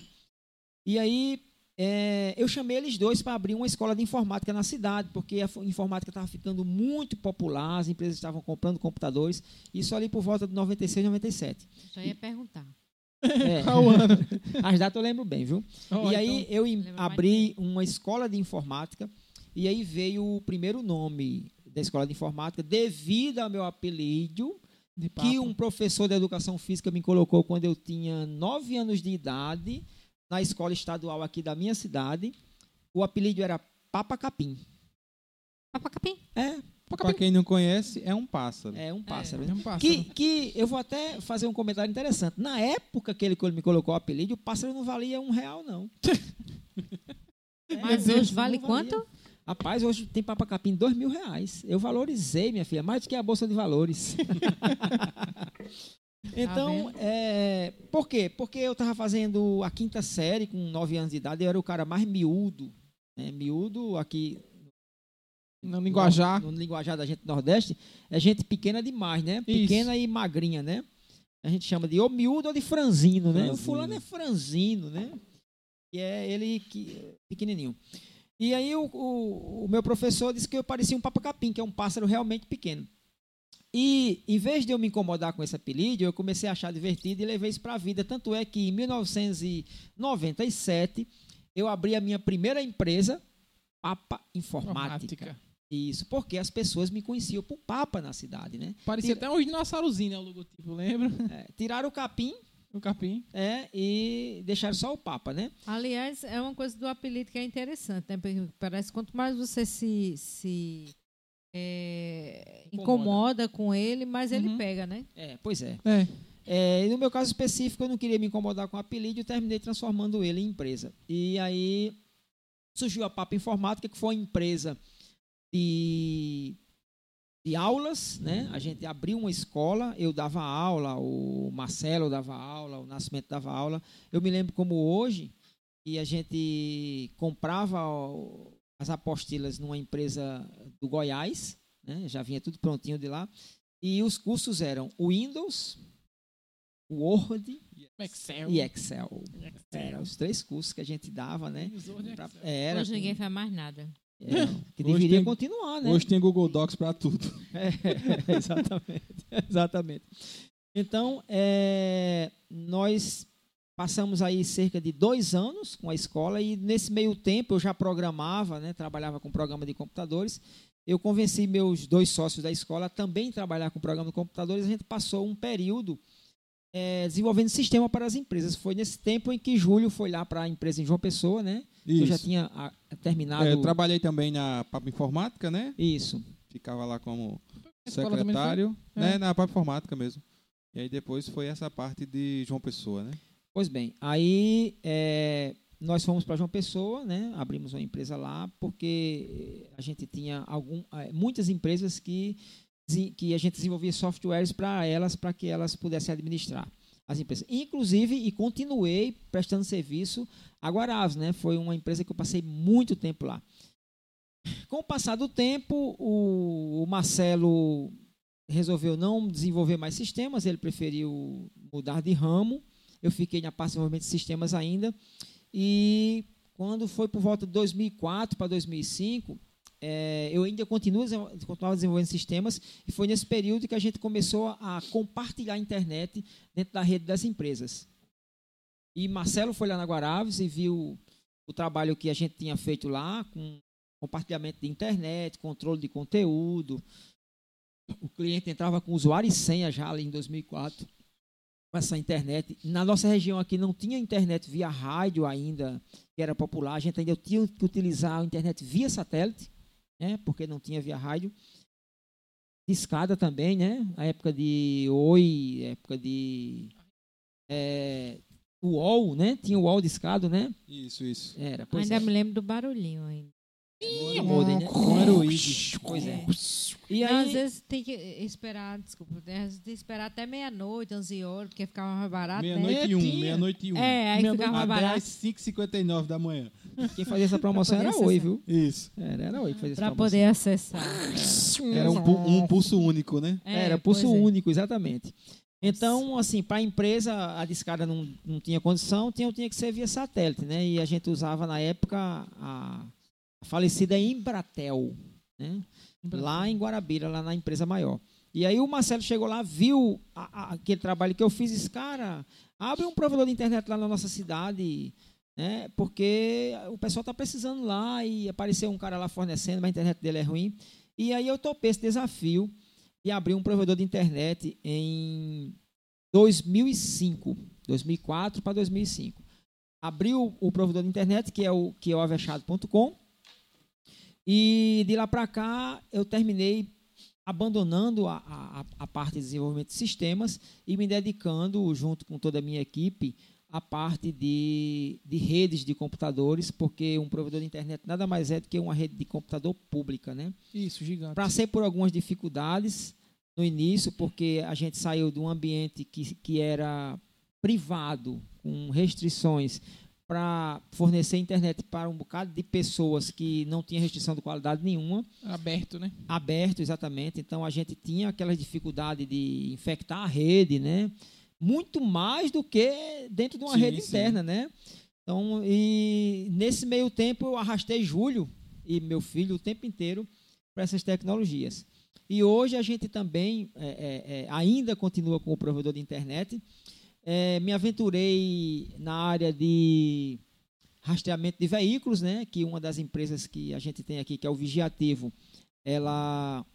E aí, é, eu chamei eles dois para abrir uma escola de informática na cidade, porque a fo- informática estava ficando muito popular, as empresas estavam comprando computadores, isso ali por volta de 96, 97. Já ia perguntar. É. Qual ano? As datas eu lembro bem, viu? Ó, e aí então, eu abri uma escola de informática e aí veio o primeiro nome da escola de informática devido ao meu apelido de que um professor de educação física me colocou quando eu tinha nove anos de idade na escola estadual aqui da minha cidade. O apelido era Papa Capim. Papacapim. É, Pra quem não conhece, é um pássaro. é um pássaro. né? É um pássaro. Que, que eu vou até fazer um comentário interessante. Na época que ele me colocou o apelido, o pássaro não valia um real, não. É, Mas hoje vale quanto? Rapaz, hoje tem papacapim dois mil reais. Eu valorizei, minha filha, mais do que a Bolsa de Valores. então, vendo? é, por quê? Porque eu estava fazendo a quinta série com nove anos de idade, eu era o cara mais miúdo. Né? Miúdo aqui No linguajar. no, no linguajar da gente do Nordeste, é gente pequena demais, né? Pequena e magrinha, né? A gente chama de ou miúdo ou de franzino, né? O Franzino. fulano é franzino, né? E é ele que pequenininho. E aí o, o, o meu professor disse que eu parecia um papacapim, que é um pássaro realmente pequeno. E, em vez de eu me incomodar com esse apelido, eu comecei a achar divertido e levei isso para a vida. Tanto é que, em 1997, eu abri a minha primeira empresa, Papa Informática. Informática. Isso, porque as pessoas me conheciam por Papa na cidade, né? Parecia Tira- até um dinossaurozinho, né, o logotipo, lembra? É, tiraram o capim O capim. é, e deixaram só o Papa, né? Aliás, é uma coisa do apelido que é interessante, né? Porque parece que quanto mais você se, se é, incomoda. com ele, mais ele Uhum. pega, né? É, pois é. É. É, e no meu caso específico, eu não queria me incomodar com o apelido e terminei transformando ele em empresa. E aí surgiu a Papa Informática, que foi uma empresa de, de aulas, né? A gente abriu uma escola, eu dava aula, o Marcelo dava aula, o Nascimento dava aula. Eu me lembro como hoje, que a gente comprava o- as apostilas numa empresa do Goiás, né? já vinha tudo prontinho de lá. E os cursos eram o Windows, Word Excel. e Excel. Eram os três cursos que a gente dava, né? Pra- Excel. Era, Hoje ninguém faz mais nada. É, que Hoje deveria tem- continuar, né? Hoje tem Google Docs para tudo. É, exatamente, exatamente. Então, é, nós passamos aí cerca de dois anos com a escola e nesse meio tempo eu já programava, né, trabalhava com programa de computadores. Eu convenci meus dois sócios da escola a também trabalhar com programa de computadores. A gente passou um período é, desenvolvendo sistema para as empresas. Foi nesse tempo em que Júlio foi lá para a empresa em João Pessoa, né? Eu já Isso. tinha ah, terminado. É, eu trabalhei também na Papa Informática, né? Isso. Ficava lá como secretário, É. né? Na Papa Informática mesmo. E aí depois foi essa parte de João Pessoa, né? Pois bem, aí é, nós fomos para João Pessoa, né? Abrimos uma empresa lá porque a gente tinha algum, eh, muitas empresas que que a gente desenvolvia softwares para elas para que elas pudessem administrar as empresas. Inclusive e continuei prestando serviço a Guaravs, né? Foi uma empresa que eu passei muito tempo lá. Com o passar do tempo, o, o Marcelo resolveu não desenvolver mais sistemas, ele preferiu mudar de ramo. Eu fiquei na parte de desenvolvimento de sistemas ainda. E quando foi por volta de 2004 para 2005, eh, eu ainda continuo, continuava desenvolvendo sistemas. E foi nesse período que a gente começou a compartilhar a internet dentro da rede das empresas. E Marcelo foi lá na Guaraves e viu o trabalho que a gente tinha feito lá, com compartilhamento de internet, controle de conteúdo. O cliente entrava com usuário e senha já ali em 2004 com essa internet. Na nossa região aqui não tinha internet via rádio ainda, que era popular. A gente ainda tinha que utilizar a internet via satélite, né? porque não tinha via rádio. Discada também, né? A época de Oi, época de é, UOL, né? Tinha o UOL discado, né? Isso, isso. Era, pois ainda é. me lembro do barulhinho ainda. No modem, né? Com Android. Pois é. E Não, às aí, vezes tem que esperar, desculpa, às vezes tem que esperar até meia-noite, 11 horas, porque ficava mais barato, né? Meia-noite e um, Tinha. meia-noite e um. É, aí Meia- ficava mais Até barato. às 5h59 da manhã. Quem fazia essa promoção era poder Oi, viu? Isso. Era, era Oi que fazia essa Pra promoção. poder acessar. Era um, pu- um pulso único, né? É, Era pulso é. único, exatamente. Então, assim, para a empresa, a discada não, não tinha condição, tinha, tinha que ser via satélite, né? E a gente usava, na época, a, a falecida Embratel, né? Lá em Guarabira, lá na empresa maior. E aí o Marcelo chegou lá, viu a- a- aquele trabalho que eu fiz e disse, cara, abre um provedor de internet lá na nossa cidade, né? Porque o pessoal está precisando lá e apareceu um cara lá fornecendo, mas a internet dele é ruim. E aí eu topei esse desafio e abri um provedor de internet em 2005, 2004 para 2005. Abri o provedor de internet, que é o, que é o avechado.com, e de lá para cá eu terminei abandonando a, a, a parte de desenvolvimento de sistemas e me dedicando, junto com toda a minha equipe, à parte de, de redes de computadores, porque um provedor de internet nada mais é do que uma rede de computador pública, né? Isso, gigante. Passei por algumas dificuldades no início, porque a gente saiu de um ambiente que, que era privado, com restrições, para fornecer internet para um bocado de pessoas que não tinha restrição de qualidade nenhuma, Aberto, né? aberto exatamente. Então a gente tinha aquela dificuldade de infectar a rede, né? Muito mais do que dentro de uma Sim, rede sim. interna, né? Então, e nesse meio tempo eu arrastei Júlio e meu filho o tempo inteiro para essas tecnologias. E hoje a gente também é, é, é, ainda continua com o provedor de internet. É, me aventurei na área de rastreamento de veículos, né? Que uma das empresas que a gente tem aqui, que é o Vigiativo, ela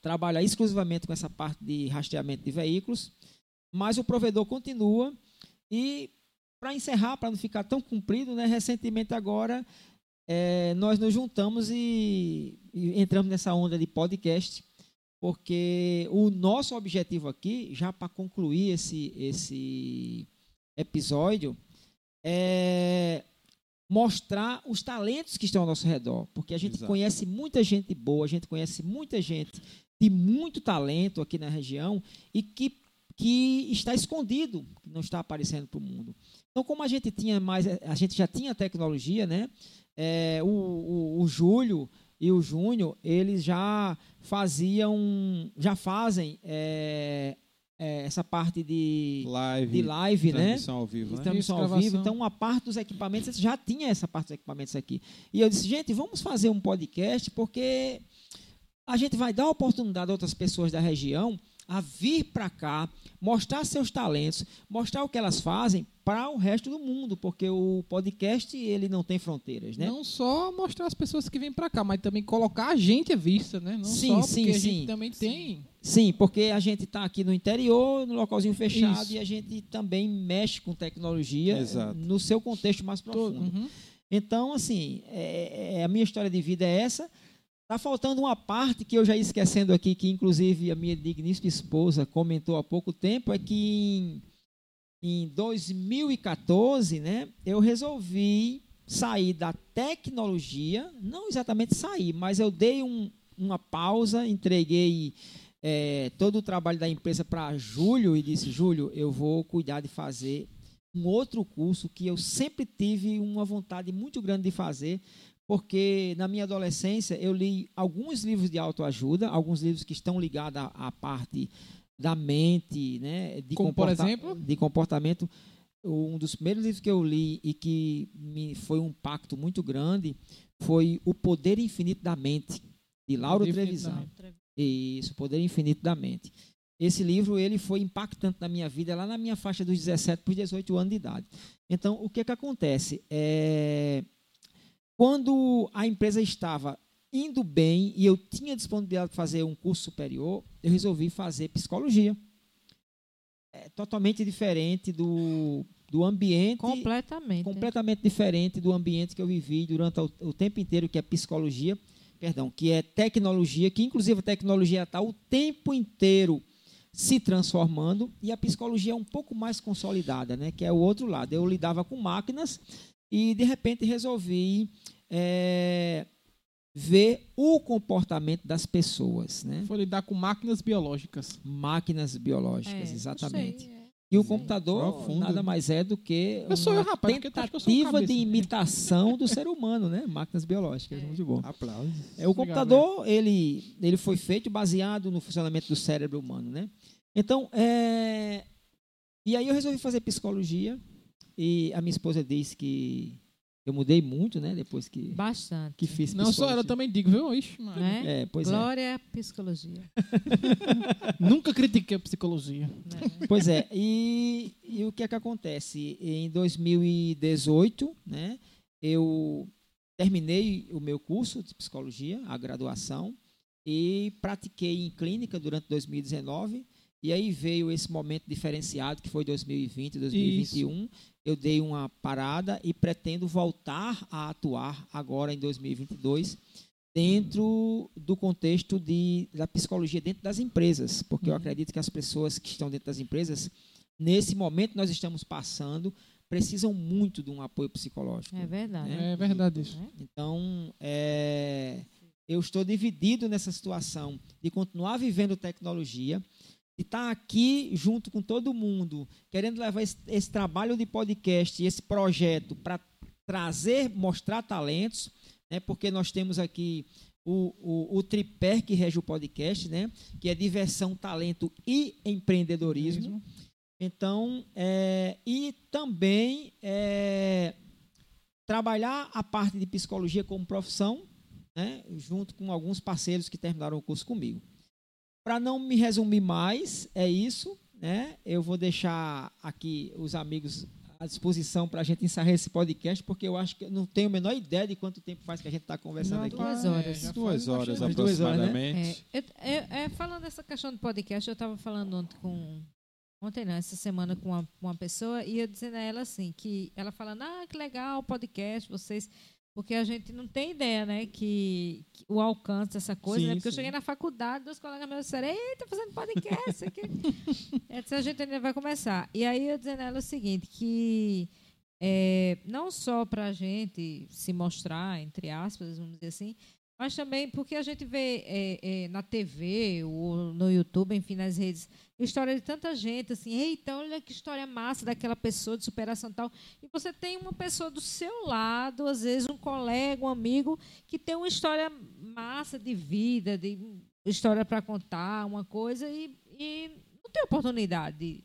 trabalha exclusivamente com essa parte de rastreamento de veículos. Mas o provedor continua e para encerrar, para não ficar tão comprido, né? Recentemente agora é, nós nos juntamos e, e entramos nessa onda de podcast, porque o nosso objetivo aqui, já para concluir esse, esse episódio, é mostrar os talentos que estão ao nosso redor, porque a gente Exato. conhece muita gente boa, a gente conhece muita gente de muito talento aqui na região e que, que está escondido, que não está aparecendo para o mundo. Então, como a gente tinha mais, a gente já tinha tecnologia, né? É, o, o, o Júlio e o Júnior, eles já faziam, já fazem é, é, essa parte de, Live, de live, né? transmissão ao vivo, né? Transmissão Isso, ao vivo. Então, uma parte dos equipamentos já tinha essa parte dos equipamentos aqui. E eu disse, gente, vamos fazer um podcast porque a gente vai dar oportunidade a outras pessoas da região a vir para cá, mostrar seus talentos, mostrar o que elas fazem para o resto do mundo, porque o podcast ele não tem fronteiras, né? Não só mostrar as pessoas que vêm pra cá, mas também colocar a gente à vista, né? Não Sim, só sim, porque a sim. gente também tem. Sim, porque a gente está aqui no interior, no localzinho fechado, Isso. e a gente também mexe com tecnologia Exato. no seu contexto mais Todo, profundo. uhum. Então, assim, é- é- a minha história de vida é essa. Tá faltando uma parte que eu já ia esquecendo aqui, que inclusive a minha digníssima esposa comentou há pouco tempo, é que em, em 2014, né, eu resolvi sair da tecnologia, não exatamente sair, mas eu dei um- uma pausa, entreguei é, todo o trabalho da empresa para Júlio e disse, Júlio, eu vou cuidar de fazer um outro curso que eu sempre tive uma vontade muito grande de fazer, porque na minha adolescência eu li alguns livros de autoajuda, alguns livros que estão ligados à, à parte da mente, né, de, Como, comporta- exemplo? de comportamento. Um dos primeiros livros que eu li e que me foi um impacto muito grande foi O Poder Infinito da Mente, de Lauro Trevisan. Isso, O Poder Infinito da Mente. Esse livro ele foi impactante na minha vida lá na minha faixa dos 17 para os 18 anos de idade. Então, o que que acontece? É, quando a empresa estava indo bem e eu tinha disponibilidade para fazer um curso superior, eu resolvi fazer psicologia. É totalmente diferente do, do ambiente Completamente. completamente diferente do ambiente que eu vivi durante o, o tempo inteiro, que é psicologia, perdão, que é tecnologia, que inclusive a tecnologia está o tempo inteiro se transformando e a psicologia é um pouco mais consolidada, né? Que é o outro lado. Eu lidava com máquinas e de repente resolvi é, ver o comportamento das pessoas, né? Foi lidar com máquinas biológicas. Máquinas biológicas, É, exatamente. sei, é. E o Sim. computador Profundo. nada mais é do que Eu sou uma eu, rapaz, tentativa de cabeça. imitação do ser humano, né? Máquinas biológicas, É. muito bom. Aplausos. É, o Obrigado, computador, ele, ele foi feito baseado no funcionamento do cérebro humano, né? Então, é... E aí eu resolvi fazer psicologia e a minha esposa disse que eu mudei muito, né? Depois que, Bastante. que fiz Não só ela também digo, viu? Ixi, mano. Né? É, pois é. Glória à psicologia. Nunca critiquei a psicologia. né? Pois é, e, e o que é que acontece? Em 2018, né, eu terminei o meu curso de psicologia, a graduação, e pratiquei em clínica durante 2019. E aí veio esse momento diferenciado que foi 2020, 2021. Eu dei uma parada e pretendo voltar a atuar agora em 2022 dentro do contexto de, da psicologia dentro das empresas, porque eu Uhum. acredito que as pessoas que estão dentro das empresas, nesse momento nós estamos passando, precisam muito de um apoio psicológico. É verdade. É verdade isso. Né? Então, é, eu estou dividido nessa situação de continuar vivendo tecnologia, de estar aqui junto com todo mundo, querendo levar esse, esse trabalho de podcast, esse projeto para trazer, mostrar talentos, né? porque nós temos aqui o, o, o tripé que rege o podcast, né? que é diversão, talento e empreendedorismo. Então, é, e também é, trabalhar a parte de psicologia como profissão, né, junto com alguns parceiros que terminaram o curso comigo. Para não me resumir mais, é isso. Né? Eu vou deixar aqui os amigos à disposição para a gente encerrar esse podcast, porque eu acho que eu não tenho a menor ideia de quanto tempo faz que a gente está conversando Não, aqui. duas é, horas. já Duas horas bastante. duas horas, né? aproximadamente. É, eu- eu- é, falando dessa questão do podcast, eu estava falando ontem com. Ontem não, essa semana com uma, uma pessoa, e eu dizendo a ela assim, que ela falando, ah, que legal o podcast, vocês. Porque a gente não tem ideia, né, que, que o alcance dessa coisa, Sim, né? Porque eu sim. cheguei na faculdade, dois colegas meus disseram, ei, tá fazendo podcast aqui. disse, a gente ainda vai começar. E aí eu dizendo a ela o seguinte, que é, não só para a gente se mostrar, entre aspas, vamos dizer assim, mas também porque a gente vê é, é, na TV ou no YouTube, enfim, nas redes, história de tanta gente, assim, eita, olha que história massa daquela pessoa de superação e tal. E você tem uma pessoa do seu lado, às vezes um colega, um amigo, que tem uma história massa de vida, de história para contar, uma coisa, e, e não tem oportunidade de,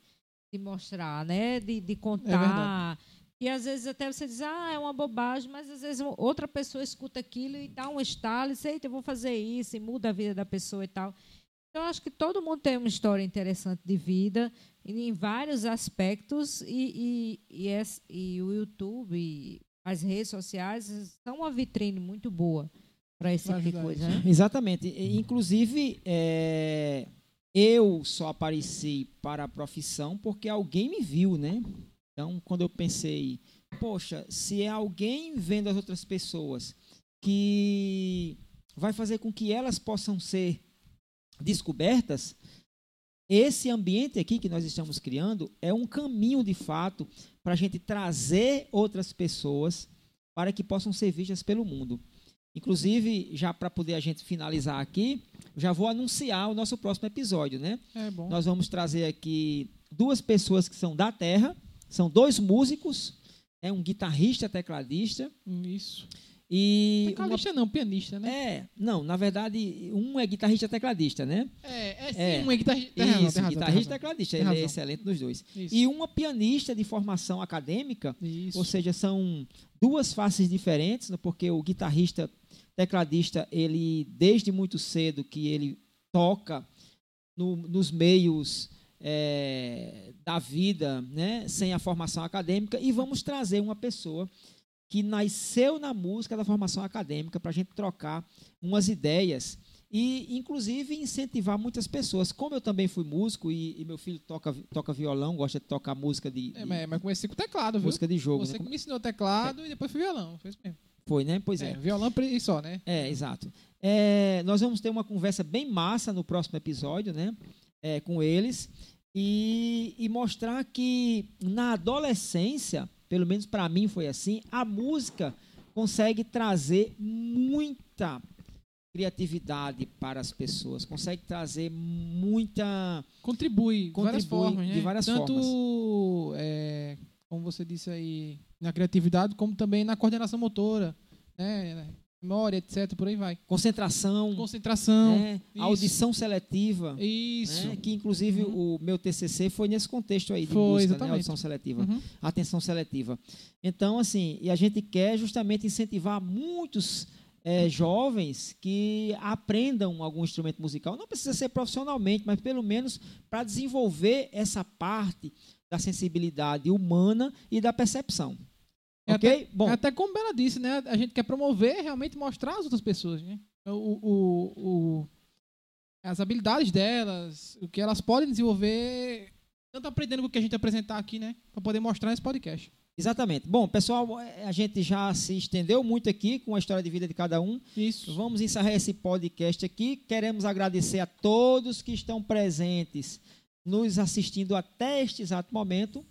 de mostrar, né? De, de contar. E às vezes até você diz, ah, é uma bobagem, mas às vezes outra pessoa escuta aquilo e dá um estalo e diz, eita, eu vou fazer isso, e muda a vida da pessoa e tal. Então, acho que todo mundo tem uma história interessante de vida, em vários aspectos, e, e, e, esse- e o YouTube, e as redes sociais, são uma vitrine muito boa para esse tipo de coisa, né? Exatamente. Inclusive, é, eu só apareci para a profissão porque alguém me viu, né? Então, quando eu pensei, poxa, se é alguém vendo as outras pessoas que vai fazer com que elas possam ser descobertas, esse ambiente aqui que nós estamos criando é um caminho de fato para a gente trazer outras pessoas para que possam ser vistas pelo mundo. Inclusive, já para poder a gente finalizar aqui, já vou anunciar o nosso próximo episódio, né? É bom. Nós vamos trazer aqui duas pessoas que são da terra, são dois músicos, é um guitarrista, tecladista Isso. e uma- Tecladista não, pianista, né? é, não, na verdade, um é guitarrista tecladista, né? É, é sim, É. um é guitarrista. Isso, razão, guitarrista razão. tecladista, ele é excelente nos dois. Isso. E uma pianista de formação acadêmica, Isso. ou seja, são duas faces diferentes, né, porque o guitarrista tecladista, ele desde muito cedo que ele toca no- nos meios é, da vida, né, sem a formação acadêmica, e vamos trazer uma pessoa que nasceu na música da formação acadêmica para a gente trocar umas ideias e, inclusive, incentivar muitas pessoas. Como eu também fui músico e, e meu filho toca, toca violão, gosta de tocar música de, É, de- mas, mas comecei com teclado, viu? música de jogo, Você né? que me ensinou teclado e depois foi violão. Foi isso mesmo. Foi, né? Pois é. É, violão e só, né? É, exato. É, nós vamos ter uma conversa bem massa no próximo episódio, né? É, com eles. E, e mostrar que na adolescência, pelo menos para mim foi assim, a música consegue trazer muita criatividade para as pessoas, consegue trazer muita. Contribui, de várias Contribui formas, né? de várias Tanto, é, como você disse aí, na criatividade, como também na coordenação motora, né? Memória, etc, por aí vai. concentração, Concentração. né? audição seletiva. Isso. né? Que inclusive o meu TCC foi nesse contexto aí de Foi, música, né? exatamente. audição seletiva. Uhum. atenção seletiva. Então, assim, e a gente quer justamente incentivar muitos eh, jovens que aprendam algum instrumento musical. Não precisa ser profissionalmente, mas pelo menos para desenvolver essa parte da sensibilidade humana e da percepção. É ok? Bom, Até como Bela disse, né? A gente quer promover, realmente mostrar às outras pessoas, né? O, o, o- as habilidades delas, o que elas podem desenvolver, tanto aprendendo com o que a gente apresentar aqui, né? Para poder mostrar nesse podcast. exatamente. Bom, pessoal, eh, a gente já se estendeu muito aqui com a história de vida de cada um. Isso. Vamos encerrar esse podcast aqui. Queremos agradecer a todos que estão presentes, nos assistindo até este exato momento.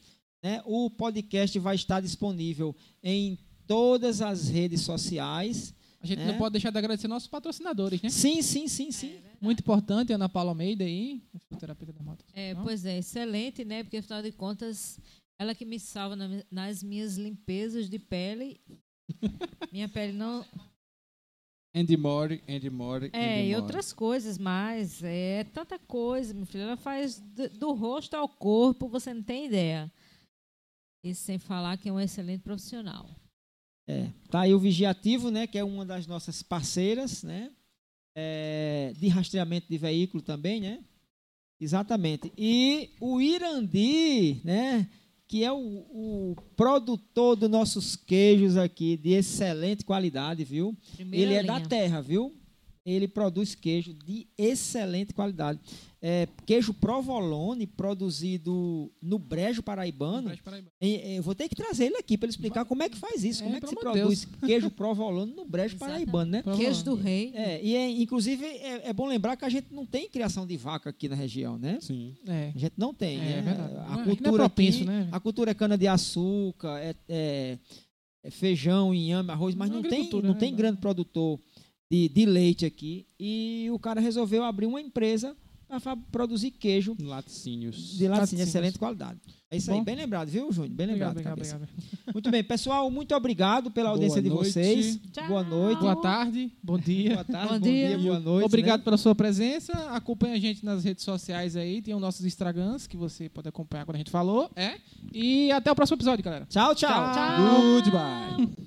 Né? O podcast vai estar disponível em todas as redes sociais. A gente É. não pode deixar de agradecer nossos patrocinadores, né? Sim, sim, sim, sim. Muito importante, Ana Paula Almeida aí, fisioterapeuta dermato. É, Não? pois é, excelente, né? Porque afinal de contas, ela que me salva na- nas minhas limpezas de pele. Minha pele não. Andy More, Andy More, É, Andy e outras coisas mais. É tanta coisa, meu filho. Ela faz do, do rosto ao corpo, você não tem ideia. Isso sem falar que é um excelente profissional. É, tá aí o Vigiativo, né, que é uma das nossas parceiras, né? é, de rastreamento de veículo também, né? Exatamente. E o Irandi, né? Que é o, o produtor dos nossos queijos aqui, de excelente qualidade, viu? Primeira Ele é da linha. terra, viu? Ele produz queijo de excelente qualidade. É, queijo provolone, produzido no Brejo Paraibano. E, Eu vou ter que trazer ele aqui para ele explicar como é que faz isso, É, como é que se produz queijo provolone no Brejo Exatamente. Paraibano, né? Queijo do rei. É, e é, inclusive é, é bom lembrar que a gente não tem criação de vaca aqui na região, né? Sim. É. A gente não tem, É, né? é. A é- cultura é propenso, aqui, né? a cultura é cana de açúcar, é, é- é feijão, inhame, arroz, mas Não é não tem, não né? tem grande produtor de, de leite aqui. E o cara resolveu abrir uma empresa para produzir queijo. Laticínios. De laticínio, laticínios. excelente qualidade. É isso Bom. aí, bem lembrado, viu, Júnior? Bem lembrado. Obrigado, obrigado, obrigado. Muito bem, pessoal, muito obrigado pela audiência de vocês. Tchau. Boa noite. Boa tarde, bom dia. boa tarde, bom, bom dia. dia. boa noite. Obrigado né? pela sua presença. Acompanhe a gente nas redes sociais aí. Tem os nossos Instagrams que você pode acompanhar quando a gente falou. É. E até o próximo episódio, galera. Tchau, tchau. tchau. tchau. Goodbye.